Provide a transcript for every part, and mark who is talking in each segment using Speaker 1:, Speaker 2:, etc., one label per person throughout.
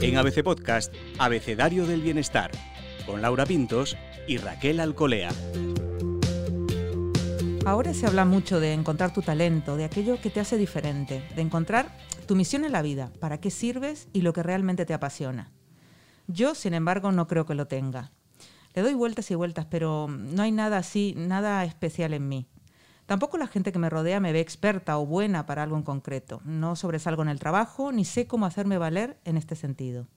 Speaker 1: En ABC Podcast, Abecedario del Bienestar, con Laura Pintos y Raquel Alcolea.
Speaker 2: Ahora se habla mucho de encontrar tu talento, de aquello que te hace diferente, de encontrar tu misión en la vida, para qué sirves y lo que realmente te apasiona. Yo, sin embargo, no creo que lo tenga. Le doy vueltas y vueltas, pero no hay nada así, nada especial en mí. Tampoco la gente que me rodea me ve experta o buena para algo en concreto. No sobresalgo en el trabajo, ni sé cómo hacerme valer en este sentido.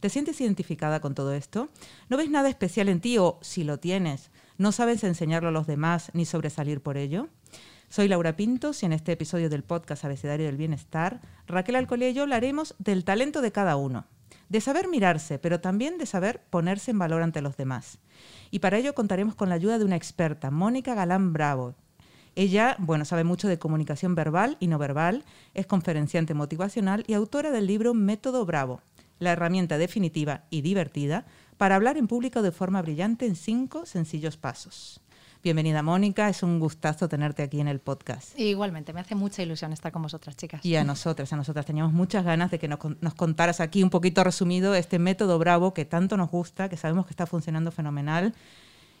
Speaker 2: ¿Te sientes identificada con todo esto? ¿No ves nada especial en ti o, si lo tienes, no sabes enseñarlo a los demás ni sobresalir por ello? Soy Laura Pintos y en este episodio del podcast Abecedario del Bienestar, Raquel Alcolea y yo hablaremos del talento de cada uno, de saber mirarse, pero también de saber ponerse en valor ante los demás. Y para ello contaremos con la ayuda de una experta, Mónica Galán Bravo. Ella, bueno, sabe mucho de comunicación verbal y no verbal, es conferenciante motivacional y autora del libro Método Bravo, la herramienta definitiva y divertida para hablar en público de forma brillante en cinco sencillos pasos. Bienvenida Mónica, es un gustazo tenerte aquí en el podcast.
Speaker 3: Igualmente, me hace mucha ilusión estar con vosotras, chicas.
Speaker 2: Y a nosotras, a nosotras teníamos muchas ganas de que nos, nos, contaras aquí un poquito resumido este método Bravo que tanto nos gusta, que sabemos que está funcionando fenomenal.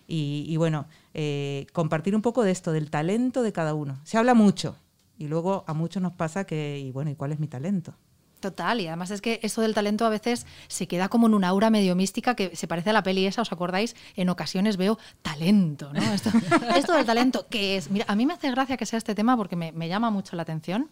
Speaker 2: Y, y bueno, eh, compartir un poco de esto, del talento de cada uno. Se habla mucho y luego a muchos nos pasa que, y bueno, ¿y cuál es mi talento?
Speaker 3: Total, y además es que eso del talento a veces se queda como en una aura medio mística que se parece a la peli esa, ¿os acordáis? En ocasiones veo talento, ¿no? Esto, del talento, que es? Mira, a mí me hace gracia que sea este tema porque me, llama mucho la atención.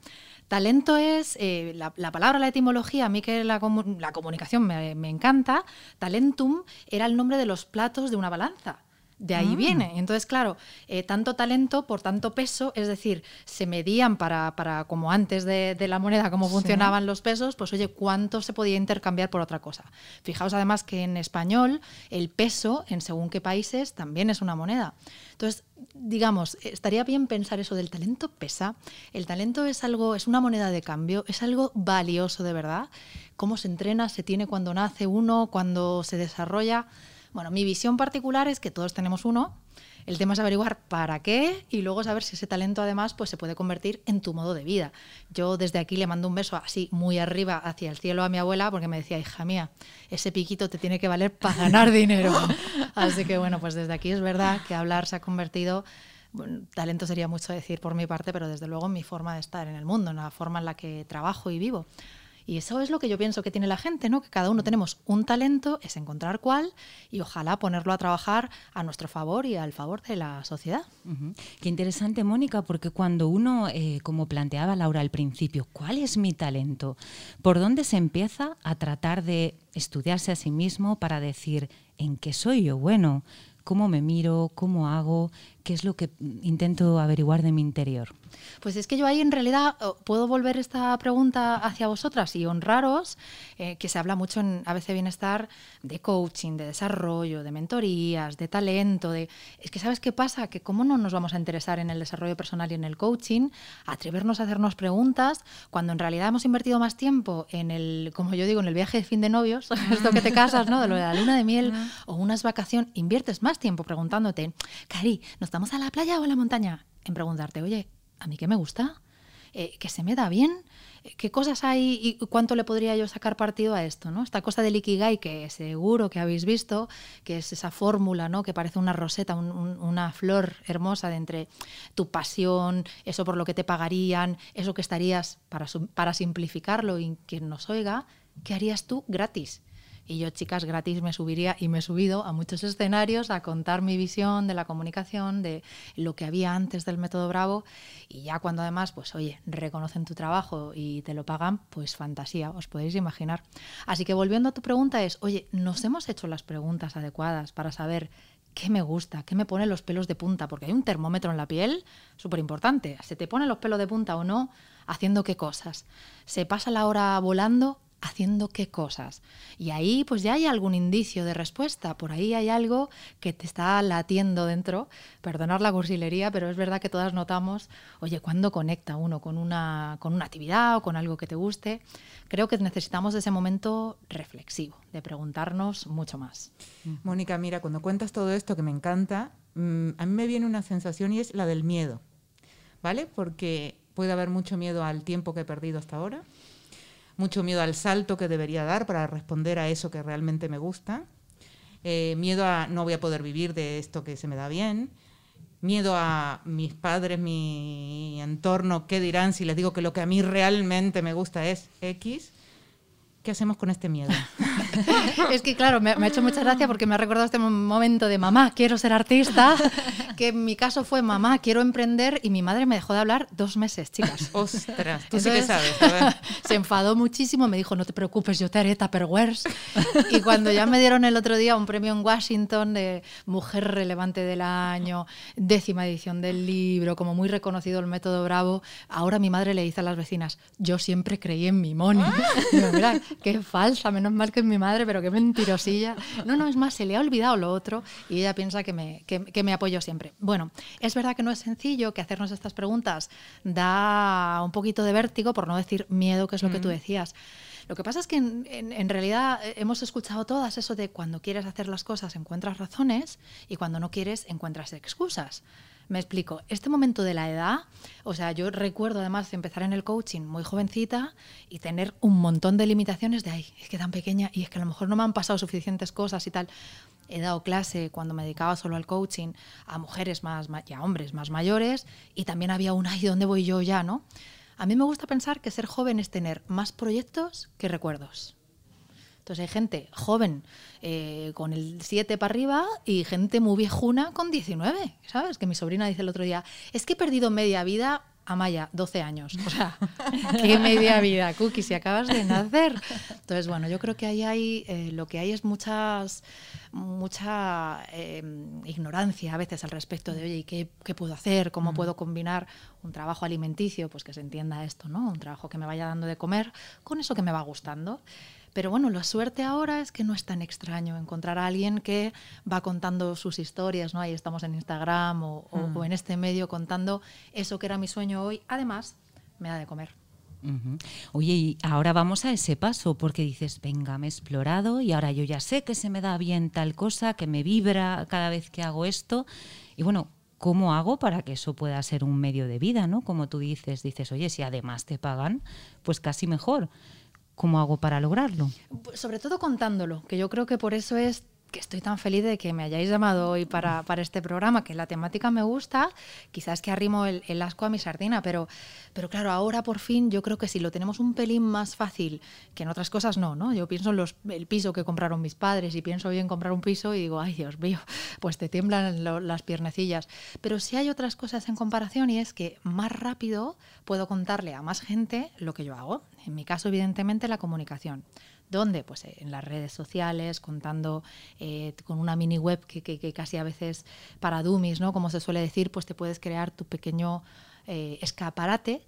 Speaker 3: Talento es, eh, la, la, palabra, la etimología, a mí que la, la comunicación me encanta, talentum era el nombre de los platos de una balanza. De ahí
Speaker 2: Ah.
Speaker 3: viene. Entonces, claro, eh, tanto talento por tanto peso, es decir, se medían para, para como antes de, de la moneda, cómo
Speaker 2: Sí.
Speaker 3: funcionaban los pesos, pues oye, cuánto se podía intercambiar por otra cosa. Fijaos además que en español el peso, en según qué países, también es una moneda. Entonces, digamos, estaría bien pensar eso del talento pesa. El talento es algo, es una moneda de cambio, es algo valioso de verdad. Cómo se entrena, se tiene cuando nace uno, cuando se desarrolla. Bueno, mi visión particular es que todos tenemos uno. El tema es averiguar para qué y luego saber si ese talento además pues, se puede convertir en tu modo de vida. Yo desde aquí le mando un beso así muy arriba hacia el cielo a mi abuela porque me decía, hija mía, ese piquito te tiene que valer para ganar dinero. Así que bueno, pues desde aquí es verdad que hablar se ha convertido bueno, talento sería mucho decir por mi parte, pero desde luego en mi forma de estar en el mundo, en la forma en la que trabajo y vivo. Y eso es lo que yo pienso que tiene la gente, ¿no? Que cada uno tenemos un talento, es encontrar cuál y ojalá ponerlo a trabajar a nuestro favor y al favor de la sociedad.
Speaker 4: Qué interesante, Mónica, porque cuando uno, eh, como planteaba Laura al principio, ¿cuál es mi talento? ¿Por dónde se empieza a tratar de estudiarse a sí mismo para decir en qué soy yo bueno? ¿Cómo me miro? ¿Cómo hago? ¿Qué es lo que intento averiguar de mi interior?
Speaker 3: Pues es que yo ahí en realidad puedo volver esta pregunta hacia vosotras y honraros, eh, que se habla mucho en ABC Bienestar de coaching, de desarrollo, de mentorías, de talento, de... Es que ¿sabes qué pasa? Que cómo no nos vamos a interesar en el desarrollo personal y en el coaching, atrevernos a hacernos preguntas, cuando en realidad hemos invertido más tiempo en el, como yo digo, en el viaje de fin de novios, esto que te casas, ¿no? De lo de la luna de miel o unas vacaciones, inviertes más tiempo preguntándote, Cari, ¿nos estamos a la playa o a la montaña? En preguntarte, oye, ¿a mí qué me gusta? Eh, ¿Que se me da bien? ¿Qué cosas hay y cuánto le podría yo sacar partido a esto? ¿no? Esta cosa del Ikigai que seguro que habéis visto, que es esa fórmula ¿no? que parece una roseta, un, un, una flor hermosa de entre tu pasión, eso por lo que te pagarían, eso que estarías, para, para simplificarlo y quien nos oiga, ¿qué harías tú gratis? Y yo, chicas, gratis me subiría y me he subido a muchos escenarios a contar mi visión de la comunicación, de lo que había antes del método Bravo. Y ya cuando además, pues oye, reconocen tu trabajo y te lo pagan, pues fantasía, os podéis imaginar. Así que volviendo a tu pregunta es, oye, ¿nos hemos hecho las preguntas adecuadas para saber qué me gusta, qué me pone los pelos de punta? Porque hay un termómetro en la piel súper importante. ¿Se te ponen los pelos de punta o no? ¿Haciendo qué cosas? ¿Se pasa la hora volando? Haciendo qué cosas. Y ahí pues ya hay algún indicio de respuesta, por ahí hay algo que te está latiendo dentro, perdonar la cursilería, pero es verdad que todas notamos, oye, ¿cuándo conecta uno con una, con una actividad o con algo que te guste? Creo que necesitamos ese momento reflexivo, de preguntarnos mucho más.
Speaker 2: Mónica, mira, cuando cuentas todo esto que me encanta, mmm, a mí me viene una sensación y es la del miedo, ¿vale? Porque puede haber mucho miedo al tiempo que he perdido hasta ahora, mucho miedo al salto que debería dar para responder a eso que realmente me gusta, eh, miedo a no voy a poder vivir de esto que se me da bien, miedo a mis padres, mi entorno, qué dirán si les digo que lo que a mí realmente me gusta es X. ¿Qué hacemos con este miedo?
Speaker 3: es que, claro, me, ha hecho mucha gracia porque me ha recordado este momento de mamá, quiero ser artista, que en mi caso fue mamá, quiero emprender y mi madre me dejó de hablar dos meses, chicas.
Speaker 2: Ostras, tú sí que sabes.
Speaker 3: Se enfadó muchísimo, me dijo, no te preocupes, yo te haré Tupperwares. Y cuando ya me dieron el otro día un premio en Washington de Mujer Relevante del Año, décima edición del libro, como muy reconocido el método Bravo, ahora mi madre le dice a las vecinas, yo siempre creí en mi Moni. mira, qué falsa, menos mal que es mi madre, pero qué mentirosilla. No, no, es más, se le ha olvidado lo otro y ella piensa que me, que, me apoyo siempre. Bueno, es verdad que no es sencillo, que hacernos estas preguntas da un poquito de vértigo, por no decir miedo, que es lo que tú decías. Lo que pasa es que en, realidad eh, hemos escuchado todas eso de cuando quieres hacer las cosas encuentras razones y cuando no quieres encuentras excusas. Me explico, este momento de la edad, o sea, yo recuerdo además de empezar en el coaching muy jovencita y tener un montón de limitaciones de, ay, es que tan pequeña y es que a lo mejor no me han pasado suficientes cosas y tal. He dado clase cuando me dedicaba solo al coaching a mujeres más y a hombres más mayores y también había un, ay, ¿dónde voy yo ya, no? A mí me gusta pensar que ser joven es tener más proyectos que recuerdos. Entonces hay gente joven eh, con el 7 para arriba y gente muy viejuna con 19, ¿sabes? Que mi sobrina dice el otro día, es que he perdido media vida Amaya, 12 años. O sea, qué media vida, Cookie, si acabas de nacer. Entonces, bueno, yo creo que ahí hay, eh, lo que hay es muchas, mucha eh, ignorancia a veces al respecto de, oye, ¿qué, ¿qué, puedo hacer? ¿Cómo puedo combinar un trabajo alimenticio? Pues que se entienda esto, ¿no? Un trabajo que me vaya dando de comer con eso que me va gustando. Pero bueno, la suerte ahora es que no es tan extraño encontrar a alguien que va contando sus historias, ¿no? Ahí estamos en Instagram o, mm. en este medio contando eso que era mi sueño hoy. Además, me da de comer.
Speaker 4: Oye, y ahora vamos a ese paso, porque dices, venga, me he explorado y ahora yo ya sé que se me da bien tal cosa, que me vibra cada vez que hago esto. Y bueno, ¿cómo hago para que eso pueda ser un medio de vida, ¿no? Como tú dices, dices, oye, si además te pagan, pues casi mejor. ¿Cómo hago para lograrlo?
Speaker 3: Sobre todo contándolo, que yo creo que por eso es que estoy tan feliz de que me hayáis llamado hoy para, para este programa, que la temática me gusta, quizás que arrimo el, el, asco a mi sardina, pero, pero claro, ahora por fin yo creo que si lo tenemos un pelín más fácil, que en otras cosas no, ¿no? Yo pienso en los, el piso que compraron mis padres y pienso bien comprar un piso y digo, ay Dios mío, pues te tiemblan las piernecillas. Pero sí hay otras cosas en comparación y es que más rápido puedo contarle a más gente lo que yo hago. En mi caso, evidentemente, la comunicación. ¿Dónde? Pues eh, en las redes sociales, contando eh, con una mini web que, casi a veces para dummies, ¿no? Como se suele decir, pues te puedes crear tu pequeño eh, escaparate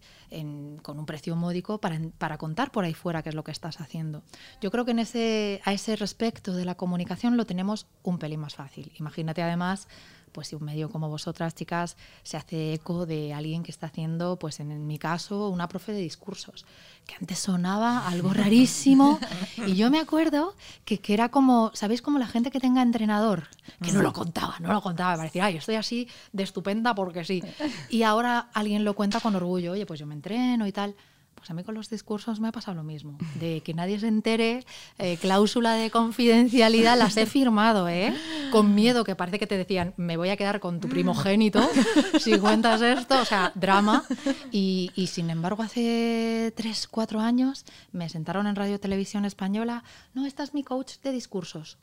Speaker 3: con un precio módico para, para, contar por ahí fuera qué es lo que estás haciendo. Yo creo que en ese, a ese respecto de la comunicación lo tenemos un pelín más fácil. Imagínate además pues si un medio como vosotras, chicas, se hace eco de alguien que está haciendo, pues en, mi caso, una profe de discursos, que antes sonaba algo rarísimo. y yo me acuerdo que, que era como, ¿sabéis? Como la gente que tenga entrenador, que no lo contaba, no lo contaba, para decir, ay, estoy así de estupenda porque sí. Y ahora alguien lo cuenta con orgullo, oye, pues yo me entreno y tal. Pues a mí con los discursos me ha pasado lo mismo. De que nadie se entere, eh, cláusula de confidencialidad las he firmado, ¿eh? Con miedo, que parece que te decían, me voy a quedar con tu primogénito si cuentas esto, o sea, drama. Y, y sin embargo, hace tres, cuatro años me sentaron en Radio Televisión Española, no, esta es mi coach de discursos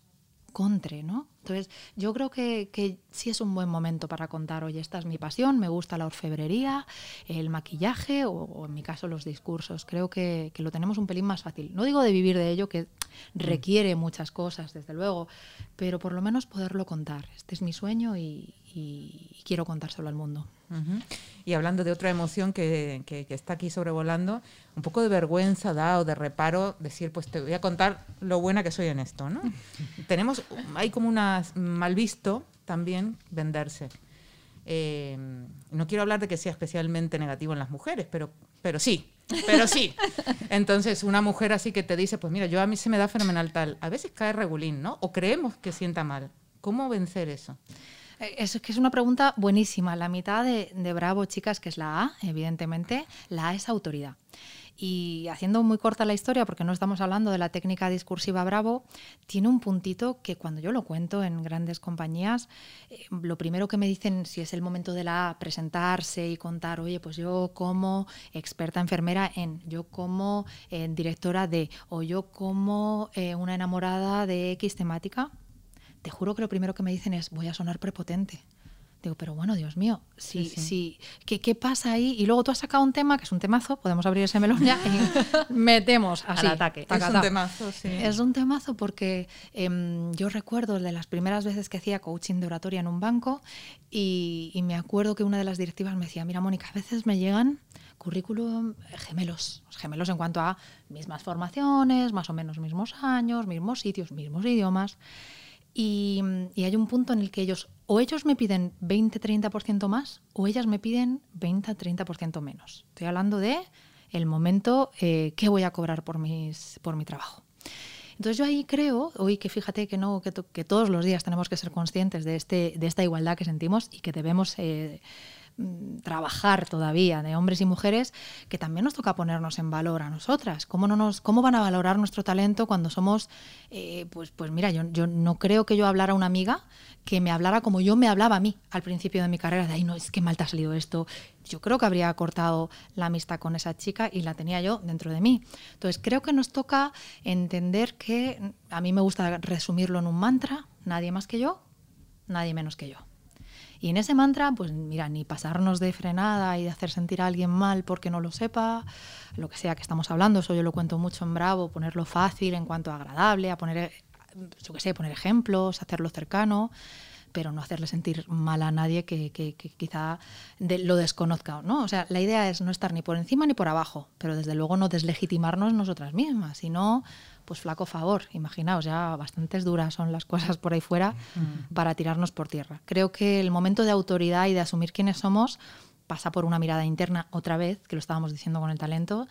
Speaker 3: contre, ¿no? Entonces, yo creo que, que, sí es un buen momento para contar, oye, esta es mi pasión, me gusta la orfebrería, el maquillaje o, en mi caso los discursos. Creo que, que, lo tenemos un pelín más fácil. No digo de vivir de ello, que requiere muchas cosas, desde luego, pero por lo menos poderlo contar. Este es mi sueño y, y quiero contárselo al mundo.
Speaker 2: Y hablando de otra emoción que, que, está aquí sobrevolando, un poco de vergüenza da o de reparo decir, pues te voy a contar lo buena que soy en esto, ¿no? Tenemos, hay como una mal visto también venderse. Eh, no quiero hablar de que sea especialmente negativo en las mujeres, pero, pero sí, pero sí. Entonces, una mujer así que te dice, pues mira, yo a mí se me da fenomenal tal, a veces cae regulín, ¿no? O creemos que sienta mal. ¿Cómo vencer eso?
Speaker 3: Eh, Es que es una pregunta buenísima. La mitad de, Bravo, chicas, que es la A, evidentemente, la A es autoridad. Y haciendo muy corta la historia, porque no estamos hablando de la técnica discursiva Bravo, tiene un puntito que cuando yo lo cuento en grandes compañías, eh, lo primero que me dicen si es el momento de la A, presentarse y contar, oye, pues yo como experta enfermera en, yo como eh, directora de, o yo como una enamorada de X temática, te juro que lo primero que me dicen es, voy a sonar prepotente. Digo, pero bueno, Dios mío, sí,
Speaker 2: Sí,
Speaker 3: sí,
Speaker 2: sí.
Speaker 3: ¿Qué, qué pasa ahí? Y luego tú has sacado un tema que es un temazo, podemos abrir ese melón ya y metemos así.
Speaker 4: Al ataque.
Speaker 3: taca,
Speaker 2: es un
Speaker 3: taca.
Speaker 2: temazo, sí.
Speaker 3: Es un temazo porque em, yo recuerdo de las primeras veces que hacía coaching de oratoria en un banco y, y me acuerdo que una de las directivas me decía, mira Mónica, a veces me llegan currículum gemelos, gemelos en cuanto a mismas formaciones, más o menos mismos años, mismos sitios, mismos idiomas. Y, y hay un punto en el que ellos, o ellos me piden 20-30% más, o ellas me piden 20-30% menos. Estoy hablando de el momento eh, que voy a cobrar por, mis, por mi trabajo. Entonces yo ahí creo, hoy que fíjate que no, que, que todos los días tenemos que ser conscientes de, este, de esta igualdad que sentimos y que debemos eh, trabajar todavía de hombres y mujeres, que también nos toca ponernos en valor a nosotras. ¿Cómo, no nos, cómo van a valorar nuestro talento cuando somos, eh, pues, pues mira, yo, yo no creo que yo hablara a una amiga que me hablara como yo me hablaba a mí al principio de mi carrera, de, ay, no, es que mal te ha salido esto. Yo creo que habría cortado la amistad con esa chica y la tenía yo dentro de mí. Entonces, creo que nos toca entender que, a mí me gusta resumirlo en un mantra, nadie más que yo, nadie menos que yo. Y en ese mantra, pues mira, ni pasarnos de frenada y de hacer sentir a alguien mal porque no lo sepa, lo que sea que estamos hablando, eso yo lo cuento mucho en Bravo, ponerlo fácil en cuanto agradable, a poner, yo poner ejemplos, hacerlo cercano, pero no hacerle sentir mal a nadie que, quizá lo desconozca, ¿no? O sea, la idea es no estar ni por encima ni por abajo, pero desde luego no deslegitimarnos nosotras mismas, sino pues flaco favor, imaginaos, ya bastantes duras son las cosas por ahí fuera para tirarnos por tierra. Creo que el momento de autoridad y de asumir quiénes somos pasa por una mirada interna otra vez, que lo estábamos diciendo con el talento,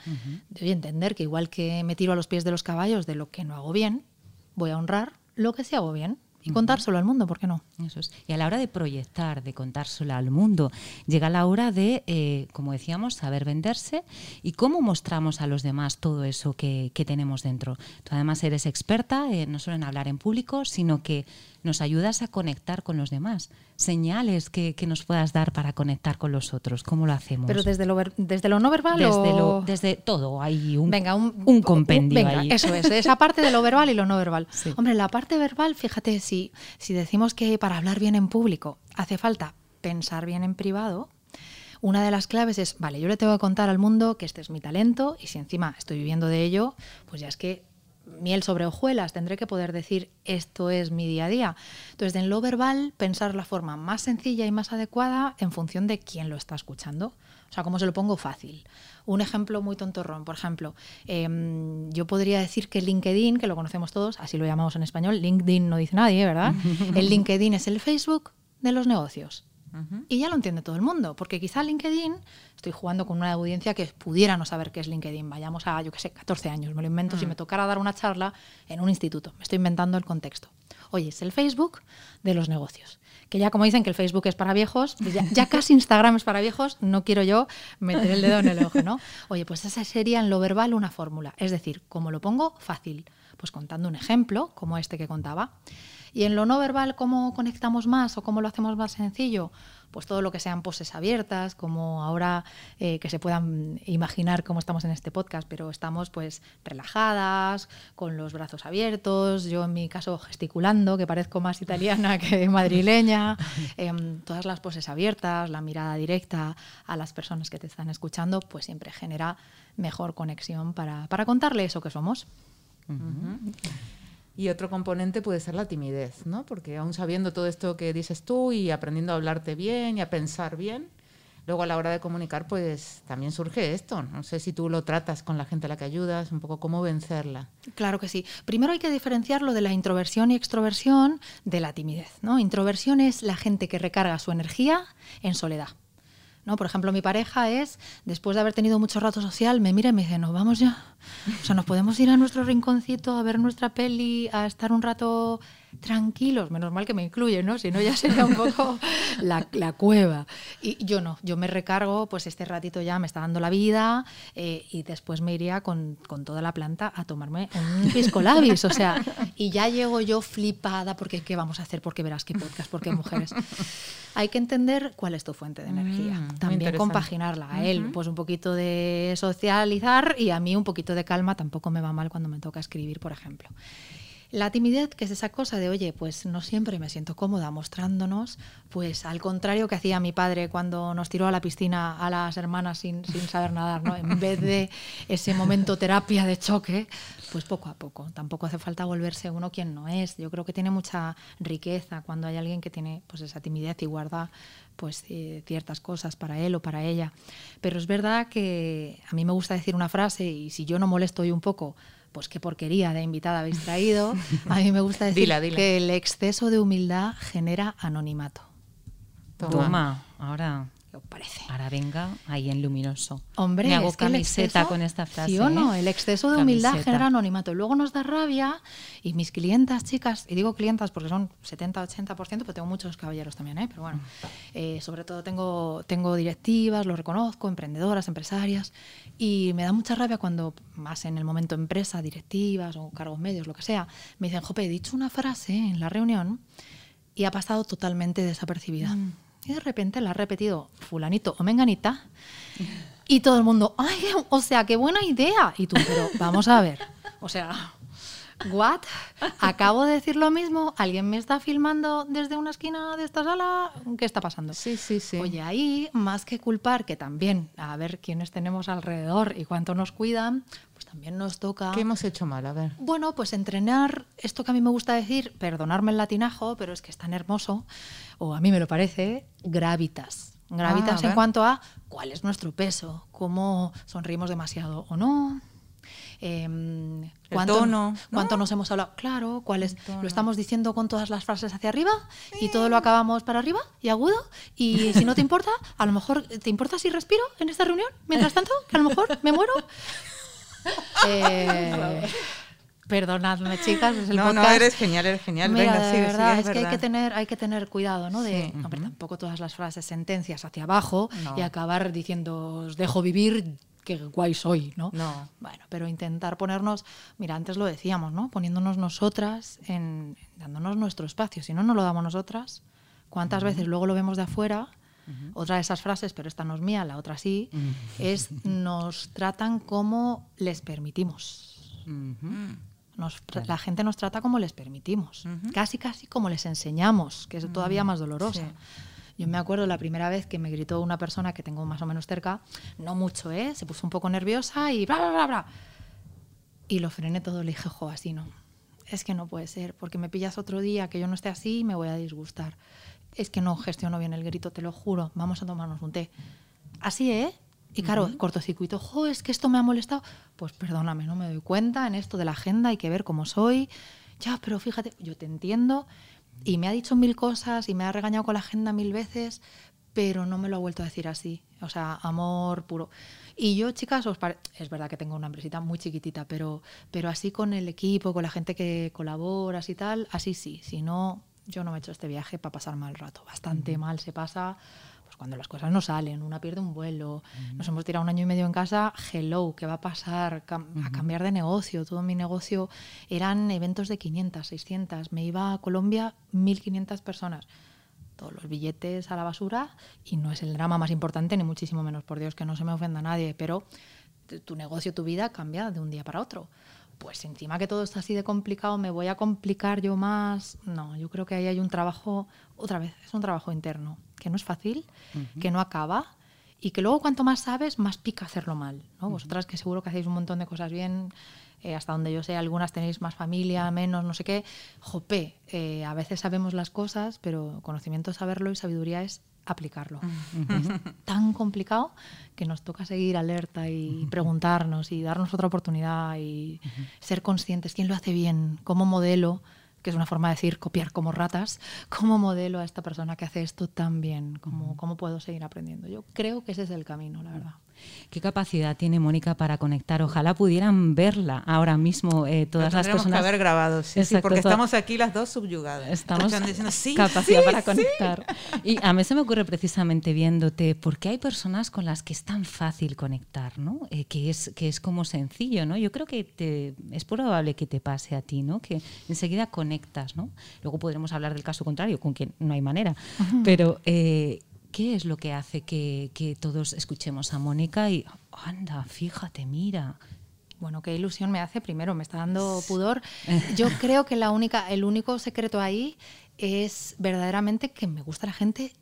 Speaker 3: de oye, entender que igual que me tiro a los pies de los caballos de lo que no hago bien, voy a honrar lo que sí hago bien y contárselo al mundo, ¿por qué no?
Speaker 4: Eso es. Y a la hora de proyectar, de contárselo al mundo, llega la hora de, eh, como decíamos, saber venderse y cómo mostramos a los demás todo eso que, que tenemos dentro. Tú además eres experta eh, no solo en hablar en público, sino que nos ayudas a conectar con los demás. Señales que, que nos puedas dar para conectar con los otros. ¿Cómo lo hacemos?
Speaker 3: Pero desde lo, ver- desde lo no verbal
Speaker 4: desde,
Speaker 3: o...
Speaker 4: lo, desde todo, hay un,
Speaker 3: Venga, un,
Speaker 4: un compendio
Speaker 3: venga,
Speaker 4: ahí.
Speaker 3: Eso es, esa parte de lo verbal y lo no verbal.
Speaker 4: Sí.
Speaker 3: Hombre, la parte verbal, fíjate, si, si decimos que para hablar bien en público hace falta pensar bien en privado, una de las claves es, vale, yo le tengo que contar al mundo que este es mi talento y si encima estoy viviendo de ello, pues ya es que miel sobre hojuelas, tendré que poder decir esto es mi día a día. Entonces, en lo verbal, pensar la forma más sencilla y más adecuada en función de quién lo está escuchando. O sea, ¿cómo se lo pongo fácil? Un ejemplo muy tontorrón, por ejemplo, em, yo podría decir que LinkedIn, que lo conocemos todos, así lo llamamos en español, LinkedIn no dice nadie, ¿verdad? El LinkedIn es el Facebook de los negocios. Y ya lo entiende todo el mundo, porque quizá LinkedIn, estoy jugando con una audiencia que pudiera no saber qué es LinkedIn. Vayamos a, yo qué sé, 14 años, me lo invento si me tocara dar una charla en un instituto. Me estoy inventando el contexto. Oye, es el Facebook de los negocios. Que ya como dicen que el Facebook es para viejos, pues ya, ya casi Instagram es para viejos, no quiero yo meter el dedo en el ojo, ¿no? Oye, pues esa sería en lo verbal una fórmula. Es decir, como lo pongo, fácil. Pues contando un ejemplo, como este que contaba. Y en lo no verbal, ¿cómo conectamos más o cómo lo hacemos más sencillo? Pues todo lo que sean poses abiertas, como ahora eh, que se puedan imaginar cómo estamos en este podcast, pero estamos pues relajadas, con los brazos abiertos, yo en mi caso gesticulando, que parezco más italiana que madrileña, em, todas las poses abiertas, la mirada directa a las personas que te están escuchando, pues siempre genera mejor conexión para, para contarle eso que somos.
Speaker 2: Y otro componente puede ser la timidez, ¿no? Porque aún sabiendo todo esto que dices tú y aprendiendo a hablarte bien y a pensar bien, luego a la hora de comunicar, pues también surge esto. No sé si tú lo tratas con la gente a la que ayudas, un poco cómo vencerla.
Speaker 3: Claro que sí. Primero hay que diferenciar lo de la introversión y extroversión de la timidez. ¿no? Introversión es la gente que recarga su energía en soledad. ¿no? Por ejemplo, mi pareja es, después de haber tenido mucho rato social, me mira y me dice, nos vamos ya. O sea, nos podemos ir a nuestro rinconcito a ver nuestra peli, a estar un rato tranquilos, menos mal que me incluye, ¿no? Si no ya sería un poco la, la, cueva. Y yo no, yo me recargo, pues este ratito ya me está dando la vida eh, y después me iría con, con, toda la planta a tomarme un pisco labis, o sea, y ya llego yo flipada porque qué vamos a hacer, porque verás qué podcast, porque mujeres. Hay que entender cuál es tu fuente de energía, mm, también compaginarla. A él, pues un poquito de socializar y a mí un poquito de calma tampoco me va mal cuando me toca escribir, por ejemplo. La timidez, que es esa cosa de, oye, pues no siempre me siento cómoda mostrándonos, pues al contrario que hacía mi padre cuando nos tiró a la piscina a las hermanas sin, sin saber nadar, ¿no? En vez de ese momento terapia de choque, pues poco a poco. Tampoco hace falta volverse uno quien no es. Yo creo que tiene mucha riqueza cuando hay alguien que tiene pues esa timidez y guarda pues eh, ciertas cosas para él o para ella. Pero es verdad que a mí me gusta decir una frase y si yo no molesto hoy un poco pues qué porquería de invitada habéis traído. A mí me gusta decir que el exceso de humildad genera anonimato.
Speaker 4: Toma, ahora
Speaker 3: parece?
Speaker 4: Ahora venga ahí en luminoso.
Speaker 3: Hombre,
Speaker 4: me hago camiseta con esta frase.
Speaker 3: ¿sí o no? El exceso de humildad genera anonimato. Luego nos da rabia y mis clientas, chicas, y digo clientas porque son 70-80%, pero tengo muchos caballeros también, ¿eh? pero bueno, eh, sobre todo tengo, tengo directivas, lo reconozco, emprendedoras, empresarias, y me da mucha rabia cuando, más en el momento empresa, directivas o cargos medios, lo que sea, me dicen, Jope, he dicho una frase en la reunión y ha pasado totalmente desapercibida. Mm. Y de repente la ha repetido fulanito o menganita. Y todo el mundo, ay, o sea, qué buena idea. Y tú, pero vamos a ver. O sea, ¿what? Acabo de decir lo mismo, alguien me está filmando desde una esquina de esta sala, ¿qué está pasando?
Speaker 2: Sí, sí, sí.
Speaker 3: Oye, ahí, más que culpar, que también, a ver quiénes tenemos alrededor y cuánto nos cuidan, también nos toca...
Speaker 2: ¿Qué hemos hecho mal? A ver.
Speaker 3: Bueno, pues entrenar, esto que a mí me gusta decir, perdonarme el latinajo, pero es que es tan hermoso, o a mí me lo parece, gravitas. Gravitas ah, en cuanto a cuál es nuestro peso, cómo sonreímos demasiado o no.
Speaker 2: Eh, ¿Cuánto, tono,
Speaker 3: ¿cuánto nos hemos hablado? Claro, ¿cuál es? Lo estamos diciendo con todas las frases hacia arriba y todo lo acabamos para arriba y agudo. Y si no te importa, a lo mejor, ¿te importa si respiro en esta reunión? Mientras tanto, que a lo mejor me muero. Eh, Perdonadme, chicas. Es el
Speaker 2: no, no, eres genial, eres genial. Venga, sigue,
Speaker 3: verdad, es, que hay que tener, hay que tener cuidado, ¿no? De, tampoco todas las frases, sentencias hacia abajo y acabar diciendo, os dejo vivir, qué guay soy, ¿no?
Speaker 2: No.
Speaker 3: Bueno, pero intentar ponernos, mira, antes lo decíamos, ¿no? Poniéndonos nosotras, en, dándonos nuestro espacio. Si no nos lo damos nosotras, ¿cuántas veces luego lo vemos de afuera? Otra de esas frases, pero esta no es mía, la otra sí, es nos tratan como les permitimos la gente nos trata como les permitimos, casi casi como les enseñamos, que es todavía más dolorosa. Yo me acuerdo la primera vez que me gritó una persona que tengo más o menos cerca, no mucho, ¿eh? Se puso un poco nerviosa y bla, bla, bla, bla. Y lo frené todo, le dije, jo, así no. Es que no puede ser, porque me pillas otro día que yo no esté así y me voy a disgustar. Es que no gestiono bien el grito, te lo juro. Vamos a tomarnos un té. Así, ¿eh? Y claro, cortocircuito, jo, es que esto me ha molestado. Pues perdóname, no me doy cuenta en esto de la agenda, hay que ver cómo soy. Ya, pero fíjate, yo te entiendo y me ha dicho mil cosas y me ha regañado con la agenda mil veces, pero no me lo ha vuelto a decir así. O sea, amor puro. Y yo, chicas, os es verdad que tengo una empresita muy chiquitita, pero, pero así con el equipo, con la gente que colabora y tal, así sí. Si no, yo no me he hecho este viaje para pasar mal rato. Bastante mal se pasa cuando las cosas no salen, una pierde un vuelo, nos hemos tirado un año y medio en casa, hello, ¿qué va a pasar? a cambiar de negocio, todo mi negocio eran eventos de 500, 600, me iba a Colombia 1500 personas, todos los billetes a la basura y no es el drama más importante, ni muchísimo menos, por Dios, que no se me ofenda a nadie, pero tu negocio, tu vida cambia de un día para otro pues encima que todo está así de complicado, me voy a complicar yo más. No, yo creo que ahí hay un trabajo, otra vez, es un trabajo interno, que no es fácil, que no acaba y que luego cuanto más sabes, más pica hacerlo mal. ¿no? Vosotras que seguro que hacéis un montón de cosas bien, eh, hasta donde yo sé, algunas tenéis más familia, menos, no sé qué. Jope, eh, a veces sabemos las cosas, pero conocimiento saberlo y sabiduría es aplicarlo. Es tan complicado que nos toca seguir alerta y preguntarnos y darnos otra oportunidad y ser conscientes quién lo hace bien, como modelo, que es una forma de decir copiar como ratas, como modelo a esta persona que hace esto tan bien, cómo, cómo puedo seguir aprendiendo. Yo creo que ese es el camino, la verdad.
Speaker 4: ¿Qué capacidad tiene Mónica para conectar? Ojalá pudieran verla ahora mismo eh, todas las personas.
Speaker 2: que haber grabado, sí, porque estamos aquí las dos subyugadas.
Speaker 4: Estamos diciendo, sí, capacidad para conectar. Y a mí se me ocurre precisamente viéndote, porque hay personas con las que es tan fácil conectar, ¿no? Eh, que, es, que es como sencillo, ¿no? Yo creo que te, es probable que te pase a ti, ¿no? Que enseguida conectas, ¿no? Luego podremos hablar del caso contrario, con quien no hay manera. Pero eh, ¿Qué es lo que hace que, todos escuchemos a Mónica y, anda, fíjate, mira?
Speaker 3: Bueno, qué ilusión me hace. Primero, me está dando pudor. Yo creo que la única, el único secreto ahí es verdaderamente que me gusta la gente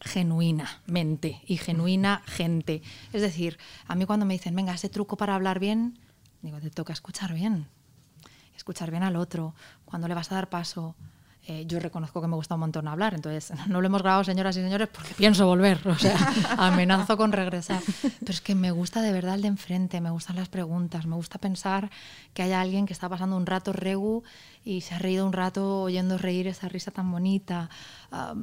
Speaker 3: genuinamente y genuina gente. Es decir, a mí cuando me dicen, venga, ese truco para hablar bien, digo, te toca escuchar bien. Escuchar bien al otro, cuando le vas a dar paso, eh, yo reconozco que me gusta un montón hablar, entonces no lo hemos grabado, señoras y señores, porque pienso volver, o sea, amenazo con regresar. Pero es que me gusta de verdad el de enfrente, me gustan las preguntas, me gusta pensar que haya alguien que está pasando un rato regu y se ha reído un rato oyendo reír esa risa tan bonita. Ah,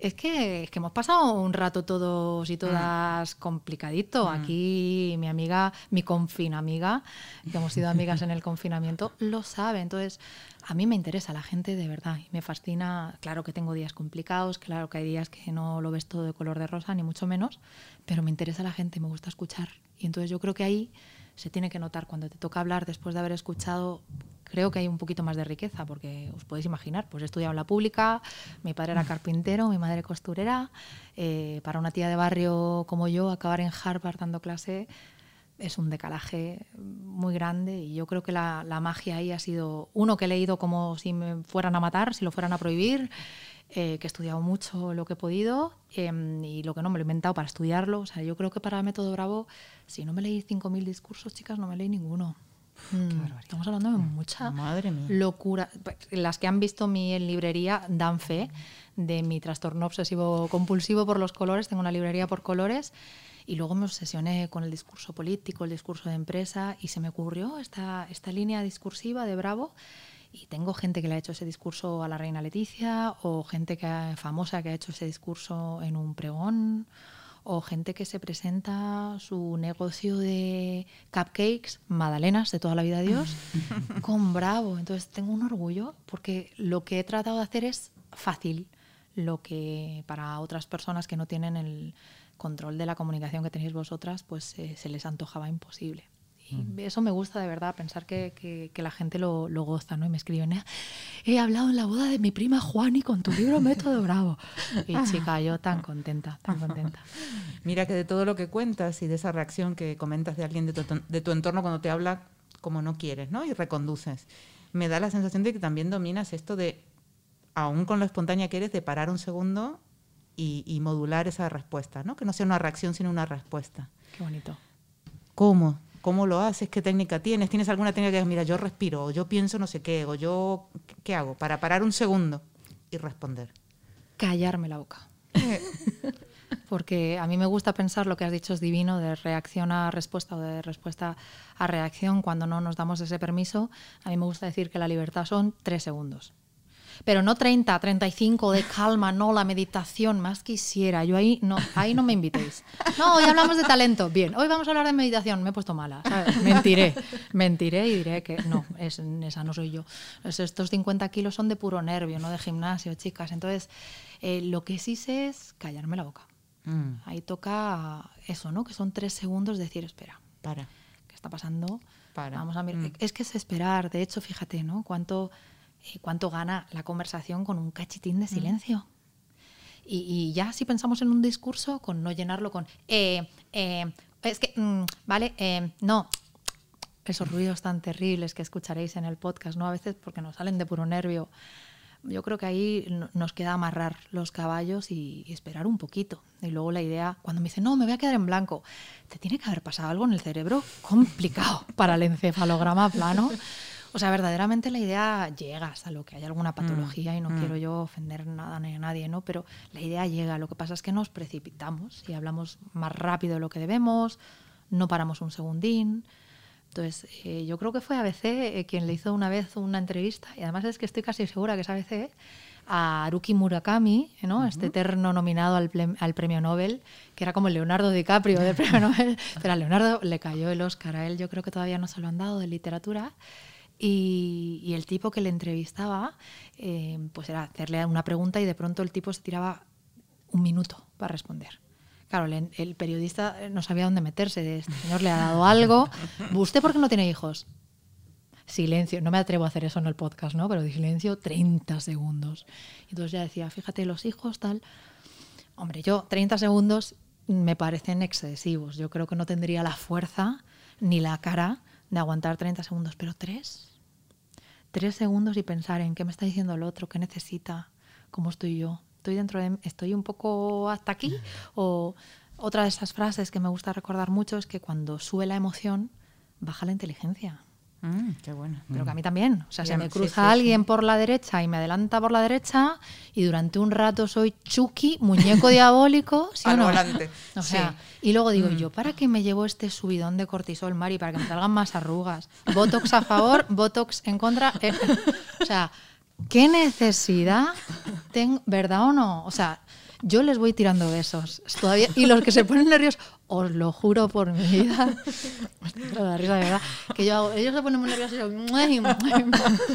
Speaker 3: es, que, es que hemos pasado un rato todos y todas mm. complicadito. Mm. Aquí mi amiga, mi confina amiga, que hemos sido amigas en el confinamiento, lo sabe. Entonces, a mí me interesa la gente de verdad y me fascina. Claro que tengo días complicados, claro que hay días que no lo ves todo de color de rosa, ni mucho menos, pero me interesa la gente, me gusta escuchar. Y entonces yo creo que ahí se tiene que notar cuando te toca hablar después de haber escuchado creo que hay un poquito más de riqueza, porque os podéis imaginar, pues he estudiado en la pública, mi padre era carpintero, mi madre costurera, eh, para una tía de barrio como yo, acabar en Harvard dando clase es un decalaje muy grande y yo creo que la, magia ahí ha sido uno que he leído como si me fueran a matar, si lo fueran a prohibir, eh, que he estudiado mucho lo que he podido em, y lo que no me lo he inventado para estudiarlo. O sea, yo creo que para Método Bravo, si no me leí 5.000 discursos, chicas, no me leí ninguno. Mm, estamos hablando de mucha locura. Las que han visto mi librería dan fe de mi trastorno obsesivo compulsivo por los colores. Tengo una librería por colores y luego me obsesioné con el discurso político, el discurso de empresa y se me ocurrió esta, esta línea discursiva de Bravo. Y tengo gente que le ha hecho ese discurso a la reina Leticia o gente que, famosa que ha hecho ese discurso en un pregón o gente que se presenta su negocio de cupcakes, magdalenas de toda la vida de Dios, con Bravo. Entonces tengo un orgullo porque lo que he tratado de hacer es fácil, lo que para otras personas que no tienen el control de la comunicación que tenéis vosotras, pues eh, se les antojaba imposible. Y mm. eso me gusta de verdad, pensar que, que, la gente lo, lo, goza, ¿no? Y me escriben, he hablado en la boda de mi prima Juani con tu libro Método Bravo. Y chica, yo tan contenta, tan contenta.
Speaker 2: Mira que de todo lo que cuentas y de esa reacción que comentas de alguien de tu, de tu entorno cuando te habla como no quieres, ¿no? Y reconduces. Me da la sensación de que también dominas esto de, aún con lo espontánea que eres, de parar un segundo y, y modular esa respuesta, ¿no? Que no sea una reacción, sino una respuesta.
Speaker 3: Qué bonito.
Speaker 2: ¿Cómo? ¿Cómo lo haces? ¿Qué técnica tienes? ¿Tienes alguna técnica que digas, mira, yo respiro, o yo pienso no sé qué, o yo, ¿qué hago? Para parar un segundo y responder.
Speaker 3: Callarme la boca. Porque a mí me gusta pensar lo que has dicho es divino, de reacción a respuesta o de respuesta a reacción cuando no nos damos ese permiso. A mí me gusta decir que la libertad son tres segundos pero no 30, 35 de calma, no, la meditación, más quisiera. Yo ahí no, ahí no me invitéis. No, hoy hablamos de talento. Bien, hoy vamos a hablar de meditación. Me he puesto mala. Mentiré, mentiré y diré que no, es, esa no soy yo. Estos 50 kilos son de puro nervio, no de gimnasio, chicas. Entonces, eh, lo que sí sé es callarme la boca. Mm. Ahí toca eso, ¿no? Que son tres segundos de decir, espera,
Speaker 2: para.
Speaker 3: ¿Qué está pasando? Para. Vamos a mirar. Mm. Es que es esperar. De hecho, fíjate, ¿no? Cuánto cuánto gana la conversación con un cachitín de silencio. Y, ya si pensamos en un discurso, con no llenarlo con, eh, eh, es que, mm, vale, eh, no, esos ruidos tan terribles que escucharéis en el podcast, ¿no? A veces porque nos salen de puro nervio. Yo creo que ahí nos queda amarrar los caballos y, y, esperar un poquito. Y luego la idea, cuando me dice, no, me voy a quedar en blanco, te tiene que haber pasado algo en el cerebro complicado para el encefalograma plano. O sea, verdaderamente la idea llega, a lo que hay alguna mm, patología y no mm. quiero yo ofender nada ni a nadie, ¿no? Pero la idea llega. Lo que pasa es que nos precipitamos y hablamos más rápido de lo que debemos, no paramos un segundín. Entonces, eh, yo creo que fue ABC eh, quien le hizo una vez una entrevista, y además es que estoy casi segura que es ABC, a Haruki Murakami, ¿no? este eterno nominado al, al, premio Nobel, que era como el Leonardo DiCaprio del premio Nobel, pero a Leonardo le cayó el Oscar, a él yo creo que todavía no se lo han dado de literatura. Y, el tipo que le entrevistaba, eh, pues era hacerle una pregunta y de pronto el tipo se tiraba un minuto para responder. Claro, el, periodista no sabía dónde meterse. Este señor le ha dado algo. ¿Usted por qué no tiene hijos? Silencio. No me atrevo a hacer eso en el podcast, ¿no? Pero de silencio 30 segundos. Entonces ya decía, fíjate, los hijos, tal. Hombre, yo 30 segundos me parecen excesivos. Yo creo que no tendría la fuerza ni la cara de aguantar 30 segundos, pero tres. Tres segundos y pensar en qué me está diciendo el otro, qué necesita, cómo estoy yo estoy dentro de, estoy un poco hasta aquí. O otra de esas frases que me gusta recordar mucho es que cuando sube la emoción, baja la inteligencia.
Speaker 2: Mm, qué bueno.
Speaker 3: Pero que a mí también. O sea, se me cruza alguien por la derecha y me adelanta por la derecha y durante un rato soy Chucky, muñeco diabólico. ¿sí o no? O sea, y luego digo, mm. ¿yo para qué me llevo este subidón de cortisol, Mari? Para que me salgan más arrugas. Botox a favor, Botox en contra. O sea, ¿Qué necesidad tengo? ¿Verdad o no? O sea, yo les voy tirando besos. Todavía y los que se ponen nerviosos, os lo juro por mi vida, la risa de verdad, que yo hago, ellos se ponen muy nerviosos y yo, muy,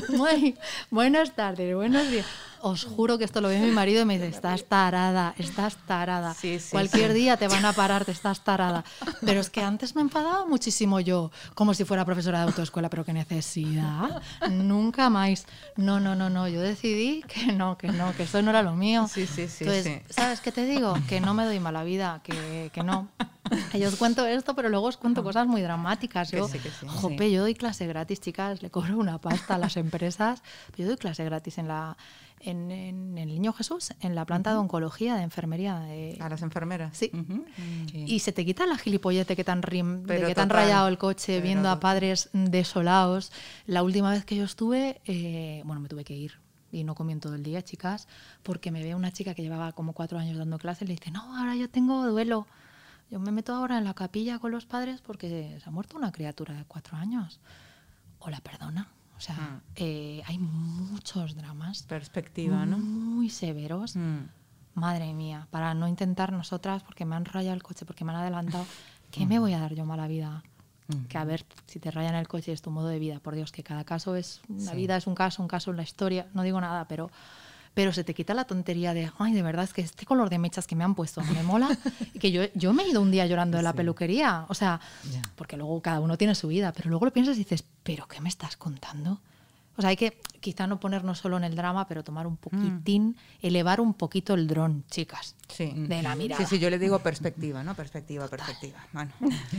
Speaker 3: muy, buenas tardes, buenos días os juro que esto lo ve mi marido y me dice, estás tarada, estás tarada. Cualquier día te van a parar, te estás tarada. Pero es que antes me enfadaba muchísimo yo, como si fuera profesora de autoescuela, pero qué necesidad. Nunca más. No, no, no, no. Yo decidí que no, que no, que eso no era lo mío.
Speaker 2: Sí, sí, sí.
Speaker 3: Entonces, ¿sabes qué te digo? Que no me doy mala vida, que, que no. Yo os cuento esto, pero luego os cuento cosas muy dramáticas. Yo, jope, yo doy clase gratis, chicas, le cobro una pasta a las empresas. Yo doy clase gratis en la en, el Niño Jesús, en la planta de oncología, de enfermería.
Speaker 2: a las enfermeras.
Speaker 3: Sí. Y se te quita la gilipollete que te han, que te han rayado el coche viendo a padres desolados. La última vez que yo estuve, eh, bueno, me tuve que ir y no comí en todo el día, chicas, porque me ve una chica que llevaba como cuatro años dando clases y le dice, no, ahora yo tengo duelo. Yo me meto ahora en la capilla con los padres porque se ha muerto una criatura de cuatro años. O la perdona. O sea, mm. eh, hay muchos dramas.
Speaker 2: Perspectiva, ¿no?
Speaker 3: Muy severos. Mm. Madre mía, para no intentar nosotras, porque me han rayado el coche, porque me han adelantado, ¿qué me mm. voy a dar yo mala vida? Que a ver si te rayan el coche es tu modo de vida. Por Dios, que cada caso es. una vida es un caso, un caso en la historia. No digo nada, pero pero se te quita la tontería de, ay, de verdad, es que este color de mechas que me han puesto me mola. y que yo, yo me he ido un día llorando de la peluquería. O sea, porque luego cada uno tiene su vida, pero luego lo piensas y dices, ¿pero qué me estás contando? O sea, hay que quizá no ponernos solo en el drama, pero tomar un poquitín, mm. elevar un poquito el dron, chicas.
Speaker 2: Sí.
Speaker 3: De la mirada.
Speaker 2: Sí, sí, yo le digo perspectiva, ¿no? Perspectiva, perspectiva. Bueno.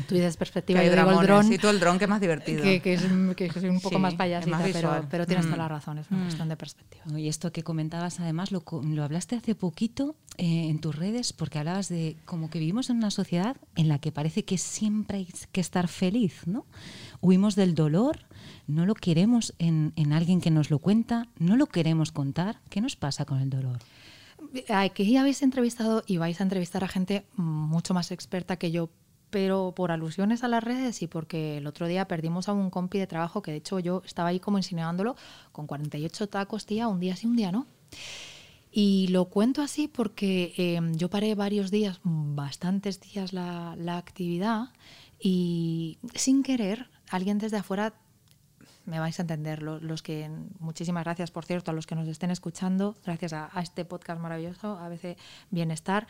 Speaker 3: Tú dices perspectiva, yo digo el dron.
Speaker 2: Sí, tú el dron que es más divertido.
Speaker 3: Que, que, es, que es, un poco más payasita, pero, pero, tienes toda mm. la razón, es una mm. cuestión de perspectiva.
Speaker 4: Y esto que comentabas, además, lo, lo hablaste hace poquito eh, en tus redes, porque hablabas de como que vivimos en una sociedad en la que parece que siempre hay que estar feliz, ¿no? Huimos del dolor, no lo queremos en, alguien que nos lo cuenta, no lo queremos contar. ¿Qué nos pasa con el dolor?
Speaker 3: Aquí habéis entrevistado y vais a entrevistar a gente mucho más experta que yo, pero por alusiones a las redes y porque el otro día perdimos a un compi de trabajo que de hecho yo estaba ahí como insinuándolo con 48 tacos, tía, un día sí, un día no. Y lo cuento así porque em, yo paré varios días, bastantes días la, la actividad y sin querer alguien desde afuera me vais a entender. Los, que, muchísimas gracias, por cierto, a los que nos estén escuchando, gracias a, este podcast maravilloso, a veces bienestar.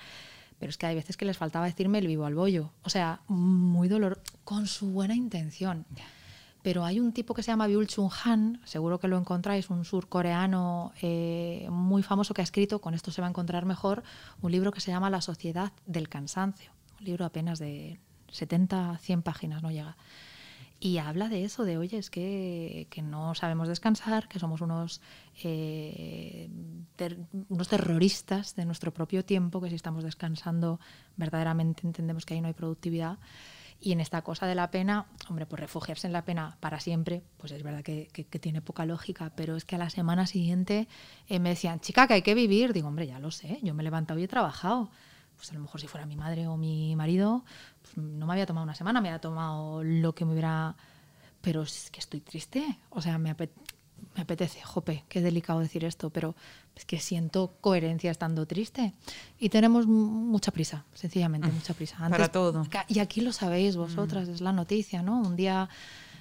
Speaker 3: Pero es que hay veces que les faltaba decirme el vivo al bollo. O sea, muy dolor, con su buena intención. Pero hay un tipo que se llama Byul Chung Han, seguro que lo encontráis, un surcoreano eh, muy famoso que ha escrito, con esto se va a encontrar mejor, un libro que se llama La sociedad del cansancio. Un libro apenas de 70, 100 páginas, no llega. Y habla de eso, de oye, es que, que no sabemos descansar, que somos unos, eh, unos terroristas de nuestro propio tiempo, que si estamos descansando verdaderamente entendemos que ahí no hay productividad. Y en esta cosa de la pena, hombre, pues refugiarse en la pena para siempre, pues es verdad que, que, tiene poca lógica, pero es que a la semana siguiente eh, me decían, chica, que hay que vivir. Digo, hombre, ya lo sé, yo me he levantado y he trabajado. Pues a lo mejor si fuera mi madre o mi marido, pues no me había tomado una semana, me había tomado lo que me hubiera... Pero es que estoy triste, o sea, me me apetece, jope, qué delicado decir esto, pero es que siento coherencia estando triste. Y tenemos mucha prisa, sencillamente, mm. mucha prisa.
Speaker 2: Para todo.
Speaker 3: Y aquí lo sabéis vosotras, mm. es la noticia, ¿no? Un día,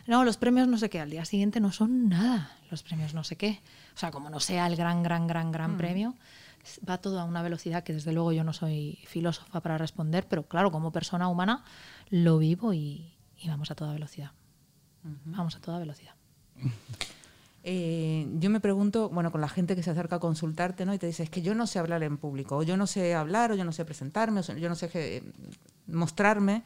Speaker 3: no, los premios no sé qué, al día siguiente no son nada, los premios no sé qué. O sea, como no sea el gran, gran, gran, gran mm. premio, va todo a una velocidad que desde luego yo no soy filósofa para responder, pero claro, como persona humana lo vivo y, vamos a toda velocidad. Vamos a toda velocidad.
Speaker 2: Eh, yo me pregunto, bueno, con la gente que se acerca a consultarte, ¿no? Y te dice, es que yo no sé hablar en público, o yo no sé hablar, o yo no sé presentarme, o yo no sé mostrarme,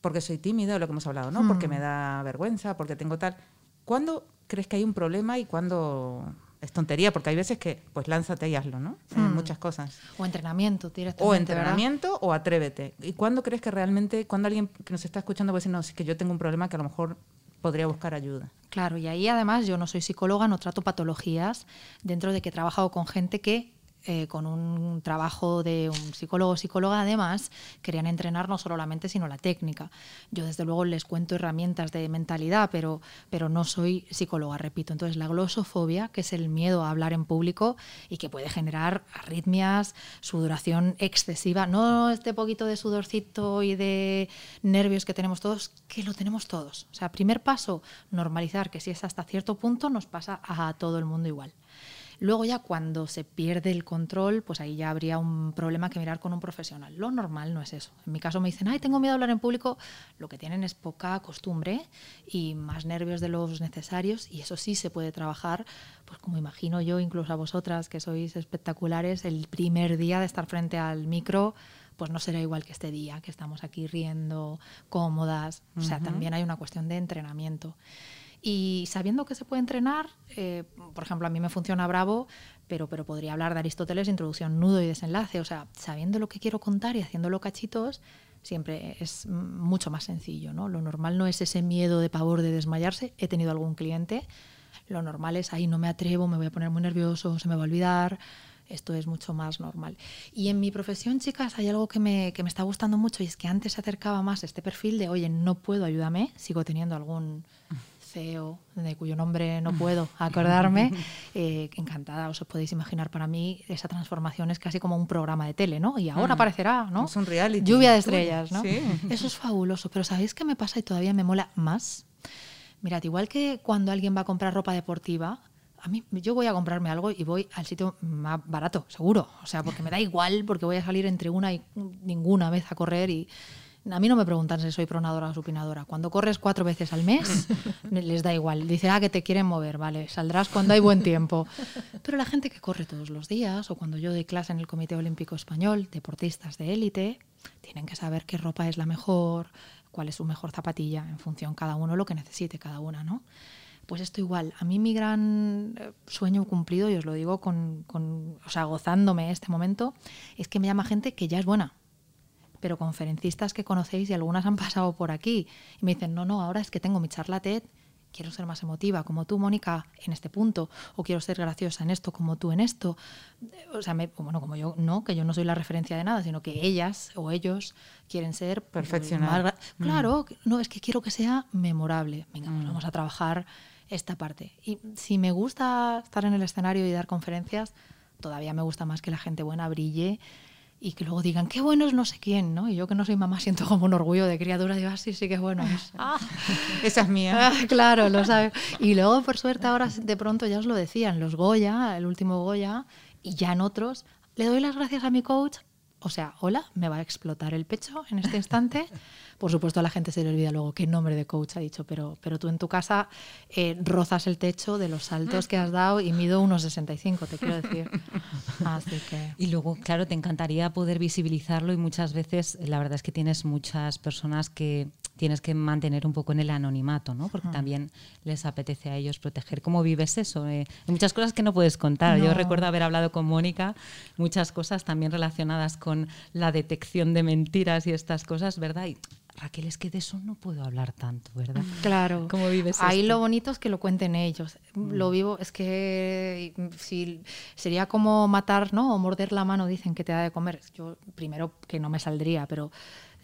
Speaker 2: porque soy tímida, o lo que hemos hablado, ¿no? Porque me da vergüenza, porque tengo tal. ¿Cuándo crees que hay un problema y cuándo es tontería? Porque hay veces que, pues lánzate y hazlo, ¿no? Hmm. muchas cosas.
Speaker 3: O entrenamiento, directamente.
Speaker 2: O entrenamiento o atrévete. ¿Y cuándo crees que realmente, cuando alguien que nos está escuchando puede decir, no, es que yo tengo un problema que a lo mejor podría buscar ayuda.
Speaker 3: Claro, y ahí además yo no soy psicóloga, no trato patologías, dentro de que he trabajado con gente que eh, con un trabajo de un psicólogo o psicóloga, además, querían entrenar no solo la mente, sino la técnica. Yo, desde luego, les cuento herramientas de mentalidad, pero, pero no soy psicóloga, repito. Entonces, la glosofobia, que es el miedo a hablar en público y que puede generar arritmias, sudoración excesiva, no este poquito de sudorcito y de nervios que tenemos todos, que lo tenemos todos. O sea, primer paso, normalizar que si es hasta cierto punto, nos pasa a todo el mundo igual. Luego ya cuando se pierde el control, pues ahí ya habría un problema que mirar con un profesional. Lo normal no es eso. En mi caso me dicen, ay, tengo miedo a hablar en público. Lo que tienen es poca costumbre y más nervios de los necesarios y eso sí se puede trabajar, pues como imagino yo, incluso a vosotras que sois espectaculares, el primer día de estar frente al micro pues no será igual que este día, que estamos aquí riendo, cómodas. O sea, también hay una cuestión de entrenamiento. Y sabiendo que se puede entrenar, eh, por ejemplo, a mí me funciona Bravo, pero, pero podría hablar de Aristóteles, introducción, nudo y desenlace. O sea, sabiendo lo que quiero contar y haciéndolo cachitos, siempre es mucho más sencillo. ¿no? Lo normal no es ese miedo de pavor de desmayarse. He tenido algún cliente. Lo normal es, ahí no me atrevo, me voy a poner muy nervioso, se me va a olvidar. Esto es mucho más normal. Y en mi profesión, chicas, hay algo que me, que me está gustando mucho y es que antes se acercaba más este perfil de, oye, no puedo, ayúdame, sigo teniendo algún De cuyo nombre no puedo acordarme, eh, encantada, os podéis imaginar, para mí esa transformación es casi como un programa de tele, ¿no? Y ahora mm. aparecerá, ¿no?
Speaker 2: Es un reality.
Speaker 3: Lluvia de estrellas, ¿no? Eso es fabuloso, pero ¿sabéis qué me pasa y todavía me mola más? Mirad, igual que cuando alguien va a comprar ropa deportiva, a mí yo voy a comprarme algo y voy al sitio más barato, seguro. O sea, porque me da igual, porque voy a salir entre una y ninguna vez a correr y a mí no me preguntan si soy pronadora o supinadora. Cuando corres cuatro veces al mes, les da igual. Dice, ah, que te quieren mover, vale, saldrás cuando hay buen tiempo. Pero la gente que corre todos los días, o cuando yo doy clase en el Comité Olímpico Español, deportistas de élite, tienen que saber qué ropa es la mejor, cuál es su mejor zapatilla, en función cada uno lo que necesite cada una, ¿no? Pues esto igual. A mí mi gran eh, sueño cumplido, y os lo digo con, con o sea, gozándome este momento, es que me llama gente que ya es buena pero conferencistas que conocéis y algunas han pasado por aquí y me dicen, no, no, ahora es que tengo mi charla TED, quiero ser más emotiva como tú, Mónica, en este punto, o quiero ser graciosa en esto como tú en esto. O sea, bueno, como yo, no, que yo no soy la referencia de nada, sino que ellas o ellos quieren ser
Speaker 2: perfeccionar.
Speaker 3: Claro, mm. no, es que quiero que sea memorable. Venga, pues mm. vamos a trabajar esta parte. Y si me gusta estar en el escenario y dar conferencias, todavía me gusta más que la gente buena brille y que luego digan, qué bueno es no sé quién, ¿no? Y yo que no soy mamá siento como un orgullo de criatura, digo, ah, sí, sí, qué bueno es.
Speaker 2: Ah, esa es mía.
Speaker 3: Ah, claro, lo sabe. Y luego, por suerte, ahora de pronto ya os lo decían, los Goya, el último Goya, y ya en otros, le doy las gracias a mi coach o sea, hola, me va a explotar el pecho en este instante. Por supuesto, a la gente se le olvida luego qué nombre de coach ha dicho, pero, pero tú en tu casa eh, rozas el techo de los saltos que has dado y mido unos 65, te quiero decir.
Speaker 4: Y luego, claro, te encantaría poder visibilizarlo y muchas veces la verdad es que tienes muchas personas que tienes que mantener un poco en el anonimato, ¿no? Porque también les apetece a ellos proteger. ¿Cómo vives eso? Eh, hay muchas cosas que no puedes contar. Yo recuerdo haber hablado con Mónica, muchas cosas también relacionadas con la detección de mentiras y estas cosas, ¿verdad? Y Raquel, es que de eso no puedo hablar tanto, ¿verdad?
Speaker 3: Mm. Claro.
Speaker 4: ¿Cómo vives
Speaker 3: Ahí
Speaker 4: esto?
Speaker 3: lo bonito es que lo cuenten ellos. Lo vivo, es que si sería como matar, ¿no? O morder la mano, dicen que te da de comer. Yo, primero, que no me saldría, pero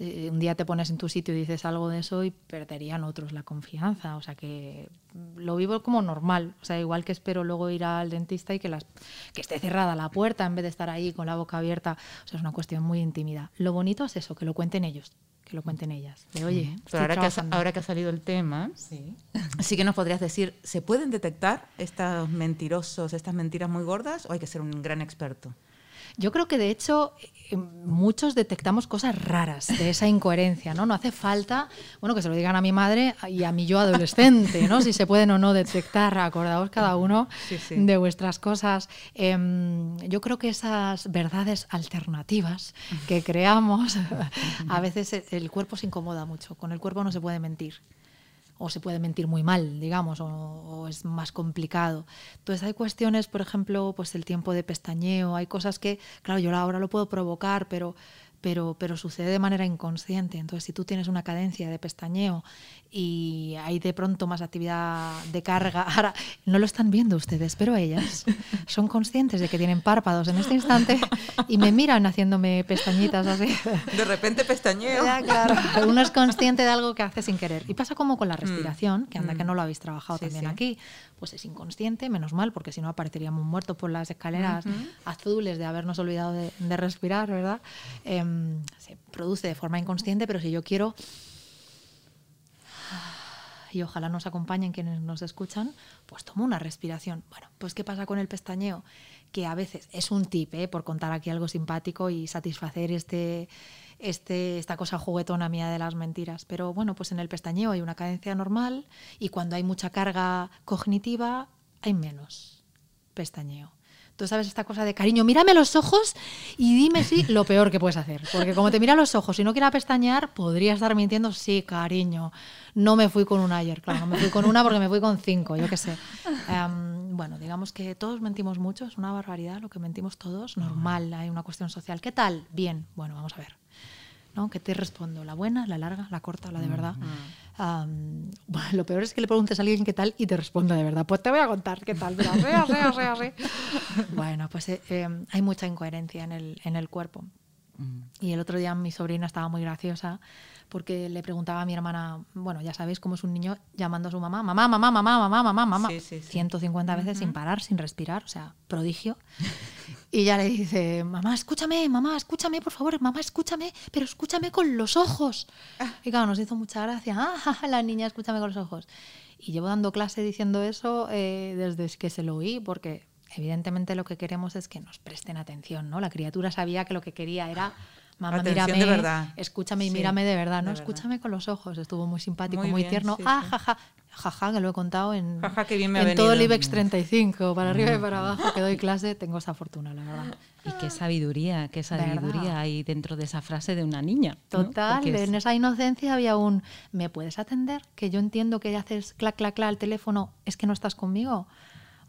Speaker 3: eh, un día te pones en tu sitio y dices algo de eso y perderían otros la confianza. O sea que lo vivo como normal. O sea, igual que espero luego ir al dentista y que, las, que esté cerrada la puerta en vez de estar ahí con la boca abierta. O sea, es una cuestión muy intimida. Lo bonito es eso, que lo cuenten ellos, que lo cuenten ellas. De, oye,
Speaker 2: Pero ahora que, ha,
Speaker 3: trabajando".
Speaker 2: ahora que ha salido el tema,
Speaker 4: Sí.
Speaker 2: sí que nos podrías decir, ¿se pueden detectar estos mentirosos, estas mentiras muy gordas o hay que ser un gran experto?
Speaker 3: Yo creo que de hecho muchos detectamos cosas raras de esa incoherencia, ¿no? No hace falta, bueno, que se lo digan a mi madre y a mi yo adolescente, ¿no? Si se pueden o no detectar, acordaos cada uno
Speaker 2: Sí, sí.
Speaker 3: de vuestras cosas. Em, yo creo que esas verdades alternativas que creamos, a veces el cuerpo se incomoda mucho, con el cuerpo no se puede mentir o se puede mentir muy mal, digamos, o, es más complicado. Entonces hay cuestiones, por ejemplo, pues el tiempo de pestañeo, hay cosas que, claro, yo ahora lo puedo provocar, pero, pero, pero sucede de manera inconsciente. Entonces, si tú tienes una cadencia de pestañeo y hay de pronto más actividad de carga, ahora no lo están viendo ustedes, pero ellas son conscientes de que tienen párpados en este instante y me miran haciéndome pestañitas así.
Speaker 2: De repente pestañeo.
Speaker 3: Ya, claro. Uno es consciente de algo que hace sin querer. Y pasa como con la respiración, que anda que no lo habéis trabajado
Speaker 2: Sí,
Speaker 3: también
Speaker 2: sí.
Speaker 3: aquí. Pues es inconsciente, menos mal, porque si no apareceríamos muertos por las escaleras azules de habernos olvidado de, de respirar, ¿verdad? Em, se produce de forma inconsciente, pero si yo quiero y ojalá nos acompañen quienes nos escuchan, pues tomo una respiración. Bueno, pues ¿qué pasa con el pestañeo? Que a veces es un tip, ¿eh? por contar aquí algo simpático y satisfacer este, este, esta cosa juguetona mía de las mentiras. Pero bueno, pues en el pestañeo hay una cadencia normal y cuando hay mucha carga cognitiva hay menos pestañeo. Tú sabes esta cosa de cariño, mírame los ojos y dime si lo peor que puedes hacer. Porque como te mira los ojos y no quiera pestañear, podría estar mintiendo, sí, cariño. No me fui con una ayer, claro, no me fui con una porque me fui con cinco, yo qué sé. Em, bueno, digamos que todos mentimos mucho, es una barbaridad lo que mentimos todos, normal, hay una cuestión social. ¿Qué tal? Bien, bueno, vamos a ver. ¿no? ¿Qué te respondo? ¿La buena, la larga, la corta, la de verdad? Am, bueno, lo peor es que le preguntes a alguien qué tal y te responda de verdad. Pues te voy a contar qué tal. Bueno, pues eh, eh, hay mucha incoherencia en el, en el cuerpo. Y el otro día mi sobrina estaba muy graciosa porque le preguntaba a mi hermana, bueno, ya sabéis cómo es un niño llamando a su mamá, mamá, mamá, mamá, mamá, mamá, mamá,
Speaker 2: Sí, sí, sí.
Speaker 3: 150 veces sin parar, sin respirar, o sea, prodigio. Y ella le dice, mamá, escúchame, mamá, escúchame, por favor, mamá, escúchame, pero escúchame con los ojos. Y claro, nos hizo mucha gracia, ah, la niña, escúchame con los ojos. Y llevo dando clase diciendo eso eh, desde que se lo oí, porque evidentemente lo que queremos es que nos presten atención, ¿no? La criatura sabía que lo que quería era, mamá,
Speaker 2: Atención
Speaker 3: mírame,
Speaker 2: de verdad.
Speaker 3: escúchame y
Speaker 2: Sí,
Speaker 3: mírame de verdad, ¿no?
Speaker 2: de verdad.
Speaker 3: Escúchame con los ojos. Estuvo muy simpático,
Speaker 2: Muy
Speaker 3: muy,
Speaker 2: bien,
Speaker 3: tierno.
Speaker 2: sí,
Speaker 3: ah, jaja, jaja, que lo he contado en,
Speaker 2: Jaja, qué bien me ha
Speaker 3: en todo el. IBEX 35, para arriba y para abajo, que doy clase, tengo esa fortuna, la verdad.
Speaker 4: Y qué sabiduría, qué sabiduría
Speaker 3: ¿Verdad?
Speaker 4: hay dentro de esa frase de una niña. ¿no?
Speaker 3: Total,
Speaker 4: es-
Speaker 3: en esa inocencia había un, ¿me puedes atender? Que yo entiendo que haces clac, clac, clac al teléfono, es que no estás conmigo.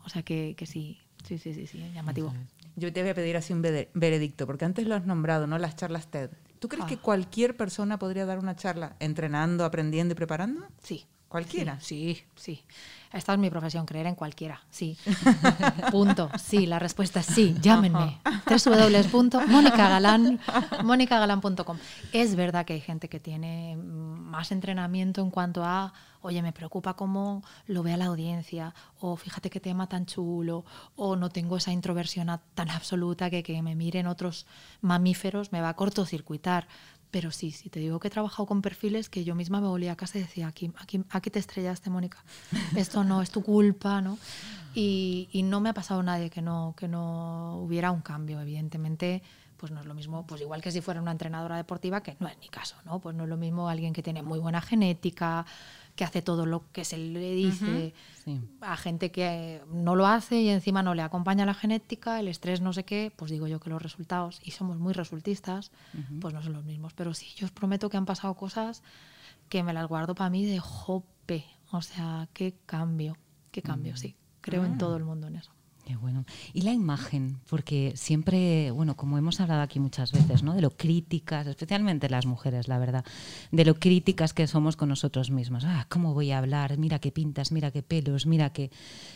Speaker 3: O sea que, que sí, sí, sí, sí, sí, llamativo.
Speaker 2: Yo te voy a pedir así un veredicto, porque antes lo has nombrado, ¿no? Las charlas TED. ¿Tú crees
Speaker 3: Ah.
Speaker 2: que cualquier persona podría dar una charla entrenando, aprendiendo y preparando?
Speaker 3: Sí.
Speaker 2: ¿Cualquiera?
Speaker 3: Sí, sí. Esta es mi profesión, creer en cualquiera. Sí. Punto. Sí, la respuesta es sí. Llámenme. www.monicagalan- monicagalan.com. Es verdad que hay gente que tiene más entrenamiento en cuanto a, oye, me preocupa cómo lo vea la audiencia, o fíjate qué tema tan chulo, o no tengo esa introversión tan absoluta que que me miren otros mamíferos me va a cortocircuitar. Pero sí, sí, te digo que he trabajado con perfiles que yo misma me volvía a casa y decía, aquí, aquí, aquí te estrellaste, Mónica. Esto no es tu culpa, ¿no? Y, y no me ha pasado nadie que no, que no hubiera un cambio. Evidentemente, pues no es lo mismo, pues igual que si fuera una entrenadora deportiva, que no es mi caso, ¿no? Pues no es lo mismo alguien que tiene muy buena genética, que hace todo lo que se le dice,
Speaker 4: Sí.
Speaker 3: a gente que no lo hace y encima no le acompaña la genética, el estrés, no sé qué, pues digo yo que los resultados, y somos muy resultistas, pues no son los mismos. Pero sí, yo os prometo que han pasado cosas que me las guardo para mí de jope. O sea, qué cambio, qué cambio, sí. Creo en todo el mundo en eso.
Speaker 4: Qué bueno. Y la imagen, porque siempre, bueno, como hemos hablado aquí muchas veces, ¿no? De lo críticas, especialmente las mujeres, la verdad, de lo críticas que somos con nosotros mismos. Ah, ¿cómo voy a hablar? Mira qué pintas, mira qué pelos, mira qué...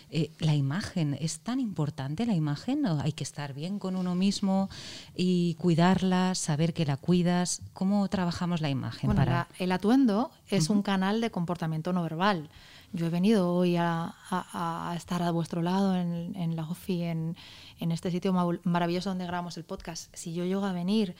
Speaker 4: Eh, la imagen, ¿es tan importante la imagen? ¿O hay que estar bien con uno mismo y cuidarla, saber que la cuidas? ¿Cómo trabajamos la imagen?
Speaker 3: Bueno,
Speaker 4: para...
Speaker 3: la- el atuendo es un canal de comportamiento no verbal. Yo he venido hoy a, estar a vuestro lado en, la OFI, en, en este sitio maravilloso donde grabamos el podcast. Si yo llego a venir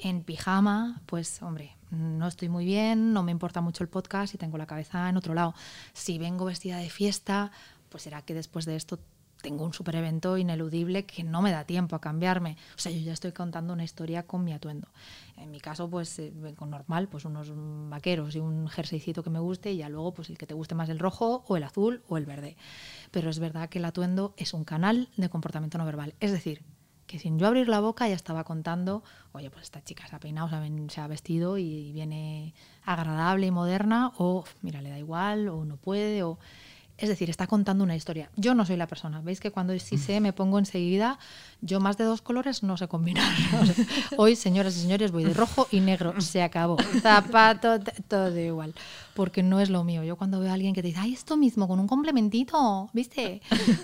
Speaker 3: en pijama, pues hombre, no estoy muy bien, no me importa mucho el podcast y tengo la cabeza en otro lado. Si vengo vestida de fiesta, pues será que después de esto tengo un super evento ineludible que no me da tiempo a cambiarme. O sea, yo ya estoy contando una historia con mi atuendo. En mi caso, pues eh, vengo normal, pues unos vaqueros y un jerseycito que me guste y ya luego pues el que te guste más el rojo o el azul o el verde. Pero es verdad que el atuendo es un canal de comportamiento no verbal. Es decir, que sin yo abrir la boca ya estaba contando, oye, pues esta chica se ha peinado, se ha vestido y viene agradable y moderna, o mira, le da igual, o no puede, o... Es decir, está contando una historia. Yo no soy la persona. ¿Veis que cuando sí sé me pongo enseguida? Yo más de dos colores no sé combinar. Hoy, señoras y señores, voy de rojo y negro. Se acabó. Zapato, todo igual. Porque no es lo mío. Yo cuando veo a alguien que te dice, ay, esto mismo, con un complementito, ¿viste?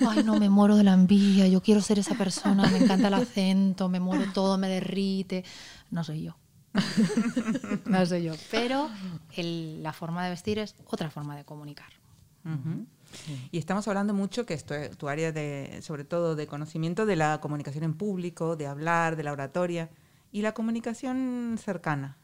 Speaker 3: Ay, no, me muero de la envidia. Yo quiero ser esa persona. Me encanta el acento, me muero todo, me derrite. No soy yo. no soy yo. Pero la forma de vestir es otra forma de comunicar.
Speaker 2: Ujú. Y estamos hablando mucho, que esto es tu área de, sobre todo de conocimiento de la comunicación en público, de hablar, de la oratoria y la comunicación cercana.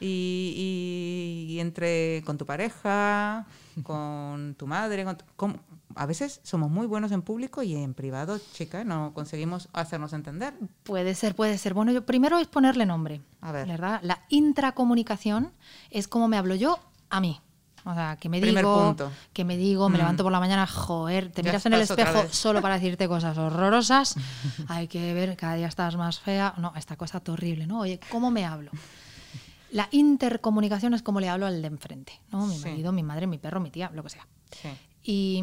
Speaker 2: Y, y- y entre con tu pareja, con tu madre, con tu- con- a veces somos muy buenos en público y en privado, chica, no conseguimos hacernos entender.
Speaker 3: Puede ser, puede ser. Bueno, yo primero es ponerle nombre.
Speaker 2: A ver.
Speaker 3: ¿verdad? La intracomunicación es como me hablo yo a mí. O sea, que me
Speaker 2: Primer
Speaker 3: digo,
Speaker 2: punto.
Speaker 3: que me digo, me
Speaker 2: Mm.
Speaker 3: levanto por la mañana, joder, te
Speaker 2: Ya
Speaker 3: miras en el espejo solo para decirte cosas horrorosas. Hay que ver, cada día estás más fea. No, esta cosa es horrible, ¿no? Oye, ¿cómo me hablo? La intercomunicación es como le hablo al de enfrente, ¿no? Mi
Speaker 2: Sí.
Speaker 3: marido, mi madre, mi perro, mi tía, lo que sea.
Speaker 2: Sí.
Speaker 3: Y,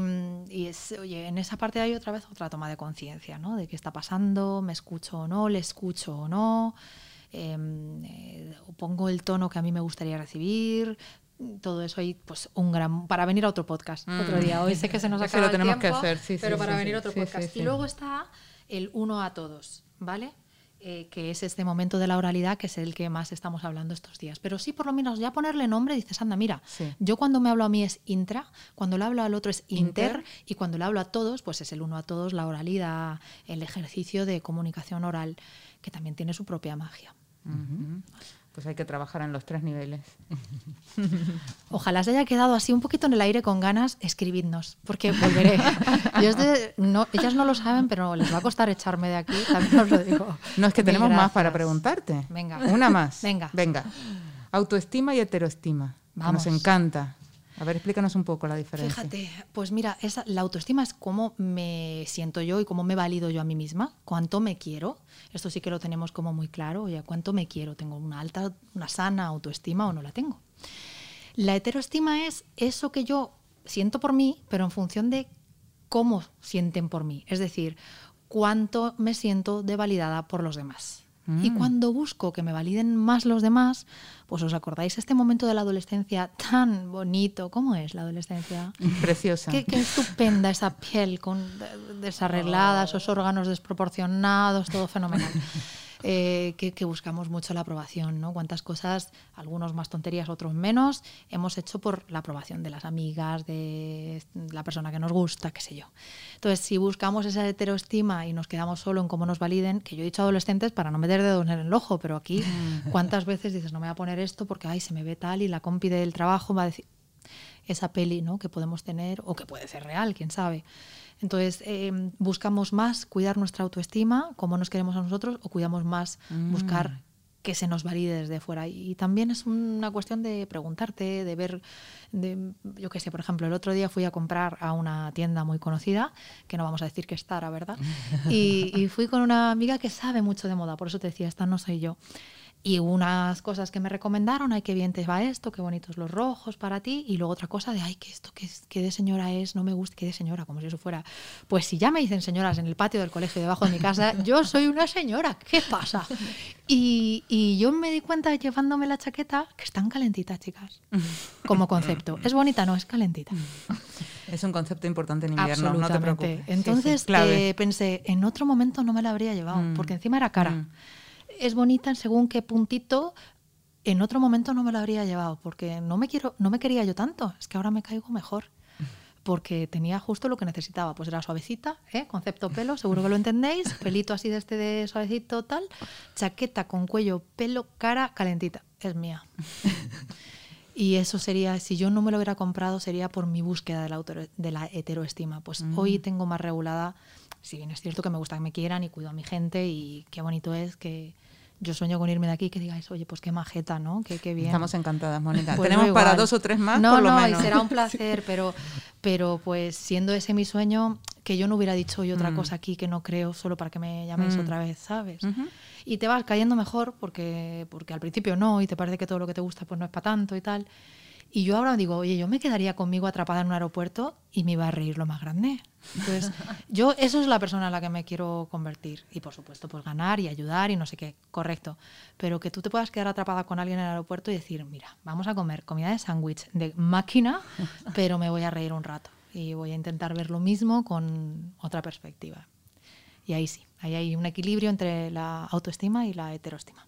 Speaker 3: y es, oye, en esa parte hay otra vez otra toma de conciencia, ¿no? De qué está pasando, me escucho o no, le escucho o no, em, eh, pongo el tono que a mí me gustaría recibir. Todo eso hay pues un gran para venir a otro podcast otro día. Hoy sé que se nos
Speaker 2: Mm.
Speaker 3: Acaba
Speaker 2: lo
Speaker 3: el
Speaker 2: tenemos que
Speaker 3: tiempo,
Speaker 2: hacer, sí,
Speaker 3: pero
Speaker 2: sí,
Speaker 3: para
Speaker 2: sí.
Speaker 3: venir a otro podcast. Y luego está el uno a todos, ¿vale? Eh, que es este momento de la oralidad que es el que más estamos hablando estos días. Pero sí, por lo menos ya ponerle nombre, dices, anda, mira, yo cuando me hablo a mí es intra, cuando le hablo al otro es inter,
Speaker 2: Inter.
Speaker 3: y cuando le hablo a todos, pues es el uno a todos, la oralidad, el ejercicio de comunicación oral, que también tiene su propia magia.
Speaker 2: Ujú. Pues hay que trabajar en los tres niveles.
Speaker 3: Ojalá se haya quedado así un poquito en el aire con ganas, escribidnos, porque volveré. Yo de- no, ellas no lo saben, pero les va a costar echarme de aquí, también os lo digo.
Speaker 2: No es que tenemos más para preguntarte.
Speaker 3: Venga.
Speaker 2: Una más.
Speaker 3: Venga.
Speaker 2: Venga. Autoestima y heteroestima.
Speaker 3: Vamos.
Speaker 2: Nos encanta. A ver, explícanos un poco la diferencia.
Speaker 3: Fíjate, pues mira, la autoestima es cómo me siento yo y cómo me valido yo a mí misma, cuánto me quiero. Esto sí que lo tenemos como muy claro, oye, cuánto me quiero, tengo una alta, una sana autoestima o no la tengo. La heteroestima es eso que yo siento por mí, pero en función de cómo sienten por mí, es decir, cuánto me siento de validada por los demás. Y
Speaker 2: Mm.
Speaker 3: cuando busco que me validen más los demás, pues os acordáis este momento de la adolescencia tan bonito, ¿cómo es la adolescencia?
Speaker 2: Preciosa.
Speaker 3: Qué, qué estupenda esa piel con de- desarreglada, esos órganos desproporcionados, todo fenomenal. Eh, que, que buscamos mucho la aprobación, ¿no? Cuántas cosas, algunos más tonterías, otros menos, hemos hecho por la aprobación de las amigas, de la persona que nos gusta, qué sé yo. Entonces, si buscamos esa heteroestima y nos quedamos solo en cómo nos validen, que yo he dicho adolescentes para no meter dedos en el ojo, pero aquí, ¿cuántas veces dices, no me voy a poner esto porque, ay, se me ve tal y la compi del trabajo va a decir, esa peli ¿no? que podemos tener o que puede ser real, quién sabe. Entonces, eh, buscamos más cuidar nuestra autoestima, cómo nos queremos a nosotros, o cuidamos más buscar que se nos valide desde fuera. Y también es una cuestión de preguntarte, de ver, de, yo qué sé, por ejemplo, el otro día fui a comprar a una tienda muy conocida, que no vamos a decir que es Zara, ¿verdad? Y, y fui con una amiga que sabe mucho de moda, por eso te decía, esta no soy yo. Y unas cosas que me recomendaron, ay, qué bien te va esto, qué bonitos los rojos para ti. Y luego otra cosa de, ay, que esto, qué, qué de señora es, no me gusta, qué de señora, como si eso fuera. Pues si ya me dicen señoras en el patio del colegio debajo de mi casa, yo soy una señora, ¿qué pasa? Y, y yo me di cuenta llevándome la chaqueta que están calentitas, chicas, como concepto. Es bonita, no, es calentita.
Speaker 2: Es un concepto importante en invierno, no te preocupes.
Speaker 3: Entonces eh, pensé, en otro momento no me la habría llevado,
Speaker 2: Mm.
Speaker 3: porque encima era cara.
Speaker 2: Mm.
Speaker 3: Es bonita en según qué puntito. En otro momento no me la habría llevado, porque no me quiero, no me quería yo tanto. Es que ahora me caigo mejor. Porque tenía justo lo que necesitaba. Pues era suavecita, ¿eh? concepto pelo, seguro que lo entendéis. Pelito así de este de suavecito, tal. Chaqueta con cuello, pelo, cara calentita. Es mía. Y eso sería, si yo no me lo hubiera comprado, sería por mi búsqueda de la, auto- de la heteroestima. Pues hoy tengo más regulada, si bien es cierto que me gusta que me quieran y cuido a mi gente y qué bonito es que yo sueño con irme de aquí que digáis, oye, pues qué majeta, ¿no? Qué, qué bien.
Speaker 2: Estamos encantadas, Mónica.
Speaker 3: Pues
Speaker 2: Tenemos para dos o tres más,
Speaker 3: No,
Speaker 2: por lo
Speaker 3: no,
Speaker 2: menos.
Speaker 3: y será un placer, pero, pero pues siendo ese mi sueño, que yo no hubiera dicho hoy otra
Speaker 2: Mm.
Speaker 3: cosa aquí que no creo solo para que me llaméis
Speaker 2: Mm.
Speaker 3: otra vez, ¿sabes? Y te vas cayendo mejor porque, porque al principio no, y te parece que todo lo que te gusta pues no es para tanto y tal. Y yo ahora digo, oye, yo me quedaría conmigo atrapada en un aeropuerto y me iba a reír lo más grande. Entonces, yo, eso es la persona en la que me quiero convertir. Y por supuesto, pues ganar y ayudar y no sé qué, correcto. Pero que tú te puedas quedar atrapada con alguien en el aeropuerto y decir, mira, vamos a comer comida de sándwich de máquina, pero me voy a reír un rato. Y voy a intentar ver lo mismo con otra perspectiva. Y ahí sí, ahí hay un equilibrio entre la autoestima y la heteroestima.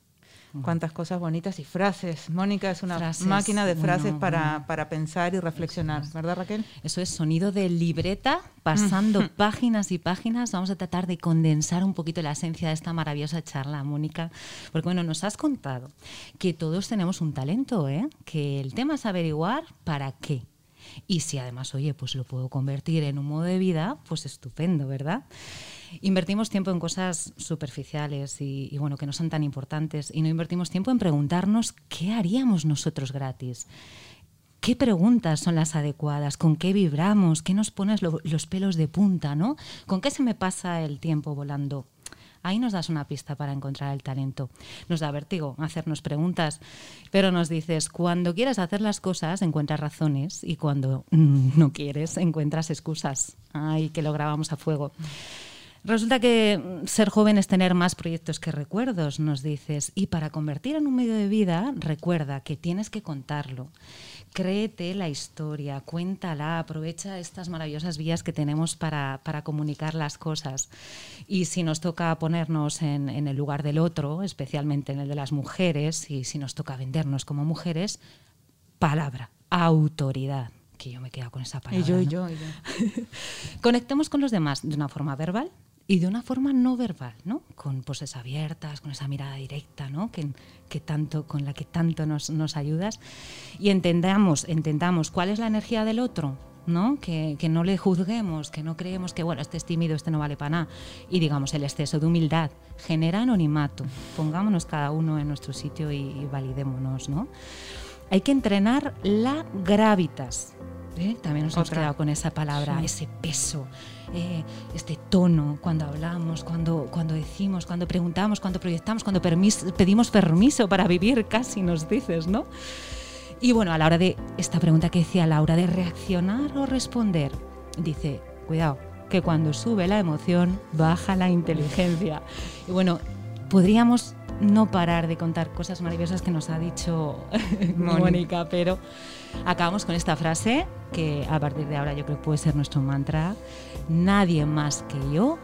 Speaker 2: Cuántas cosas bonitas y frases. Mónica es una
Speaker 4: Frases,
Speaker 2: máquina de frases
Speaker 4: bueno,
Speaker 2: para,
Speaker 4: bueno.
Speaker 2: para pensar y reflexionar, ¿verdad Raquel?
Speaker 4: Eso es sonido de libreta, pasando páginas y páginas. Vamos a tratar de condensar un poquito la esencia de esta maravillosa charla, Mónica. Porque bueno, nos has contado que todos tenemos un talento, ¿eh? Que el tema es averiguar para qué. Y si además, oye, pues lo puedo convertir en un modo de vida, pues estupendo, ¿verdad? Invertimos tiempo en cosas superficiales y, bueno, que no son tan importantes y no invertimos tiempo en preguntarnos qué haríamos nosotros gratis. ¿Qué preguntas son las adecuadas? ¿Con qué vibramos? ¿Qué nos pones lo- los pelos de punta? ¿no? ¿Con qué se me pasa el tiempo volando? Ahí nos das una pista para encontrar el talento. Nos da vértigo hacernos preguntas, pero nos dices, cuando quieres hacer las cosas encuentras razones y cuando no quieres encuentras excusas. Ay, que lo grabamos a fuego. Resulta que ser joven es tener más proyectos que recuerdos, nos dices. Y para convertir en un medio de vida, recuerda que tienes que contarlo. Créete la historia, cuéntala, aprovecha estas maravillosas vías que tenemos para, para comunicar las cosas. Y si nos toca ponernos en, en el lugar del otro, especialmente en el de las mujeres, y si nos toca vendernos como mujeres, palabra, autoridad. Que yo me quedo con esa palabra.
Speaker 2: y yo, y
Speaker 4: ¿no?
Speaker 2: yo, y yo.
Speaker 4: Conectemos con los demás de una forma verbal y de una forma no verbal, ¿no? Con poses abiertas, con esa mirada directa, ¿no? Que, que tanto, con la que tanto nos, nos ayudas. Y entendamos, entendamos cuál es la energía del otro, ¿no? Que, que no le juzguemos, que no creemos que, bueno, este es tímido, este no vale para nada. Y digamos, el exceso de humildad genera anonimato. Pongámonos cada uno en nuestro sitio y, y validémonos, ¿no? Hay que entrenar la gravitas. ¿Eh? También nos hemos
Speaker 2: Otra.
Speaker 4: quedado con esa palabra,
Speaker 2: Sí.
Speaker 4: ese peso, eh, este tono cuando hablamos, cuando, cuando decimos, cuando preguntamos, cuando proyectamos, cuando permis- pedimos permiso para vivir, casi nos dices, ¿no? Y bueno, a la hora de esta pregunta que decía Laura, de reaccionar o responder, dice, cuidado, que cuando sube la emoción, baja la inteligencia. Y bueno, podríamos no parar de contar cosas maravillosas que nos ha dicho Mónica. Pero acabamos con esta frase que a partir de ahora yo creo que puede ser nuestro mantra. Nadie más que yo,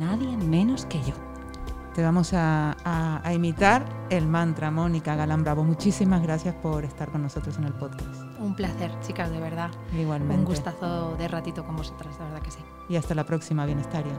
Speaker 4: nadie menos que yo.
Speaker 2: Te vamos a, a- a imitar el mantra, Mónica Galán Bravo. Muchísimas gracias por estar con nosotros en el podcast.
Speaker 3: Un placer, chicas, de verdad.
Speaker 2: Igualmente.
Speaker 3: Un gustazo de ratito con vosotras, de verdad que sí.
Speaker 2: Y hasta la próxima, bienestarios.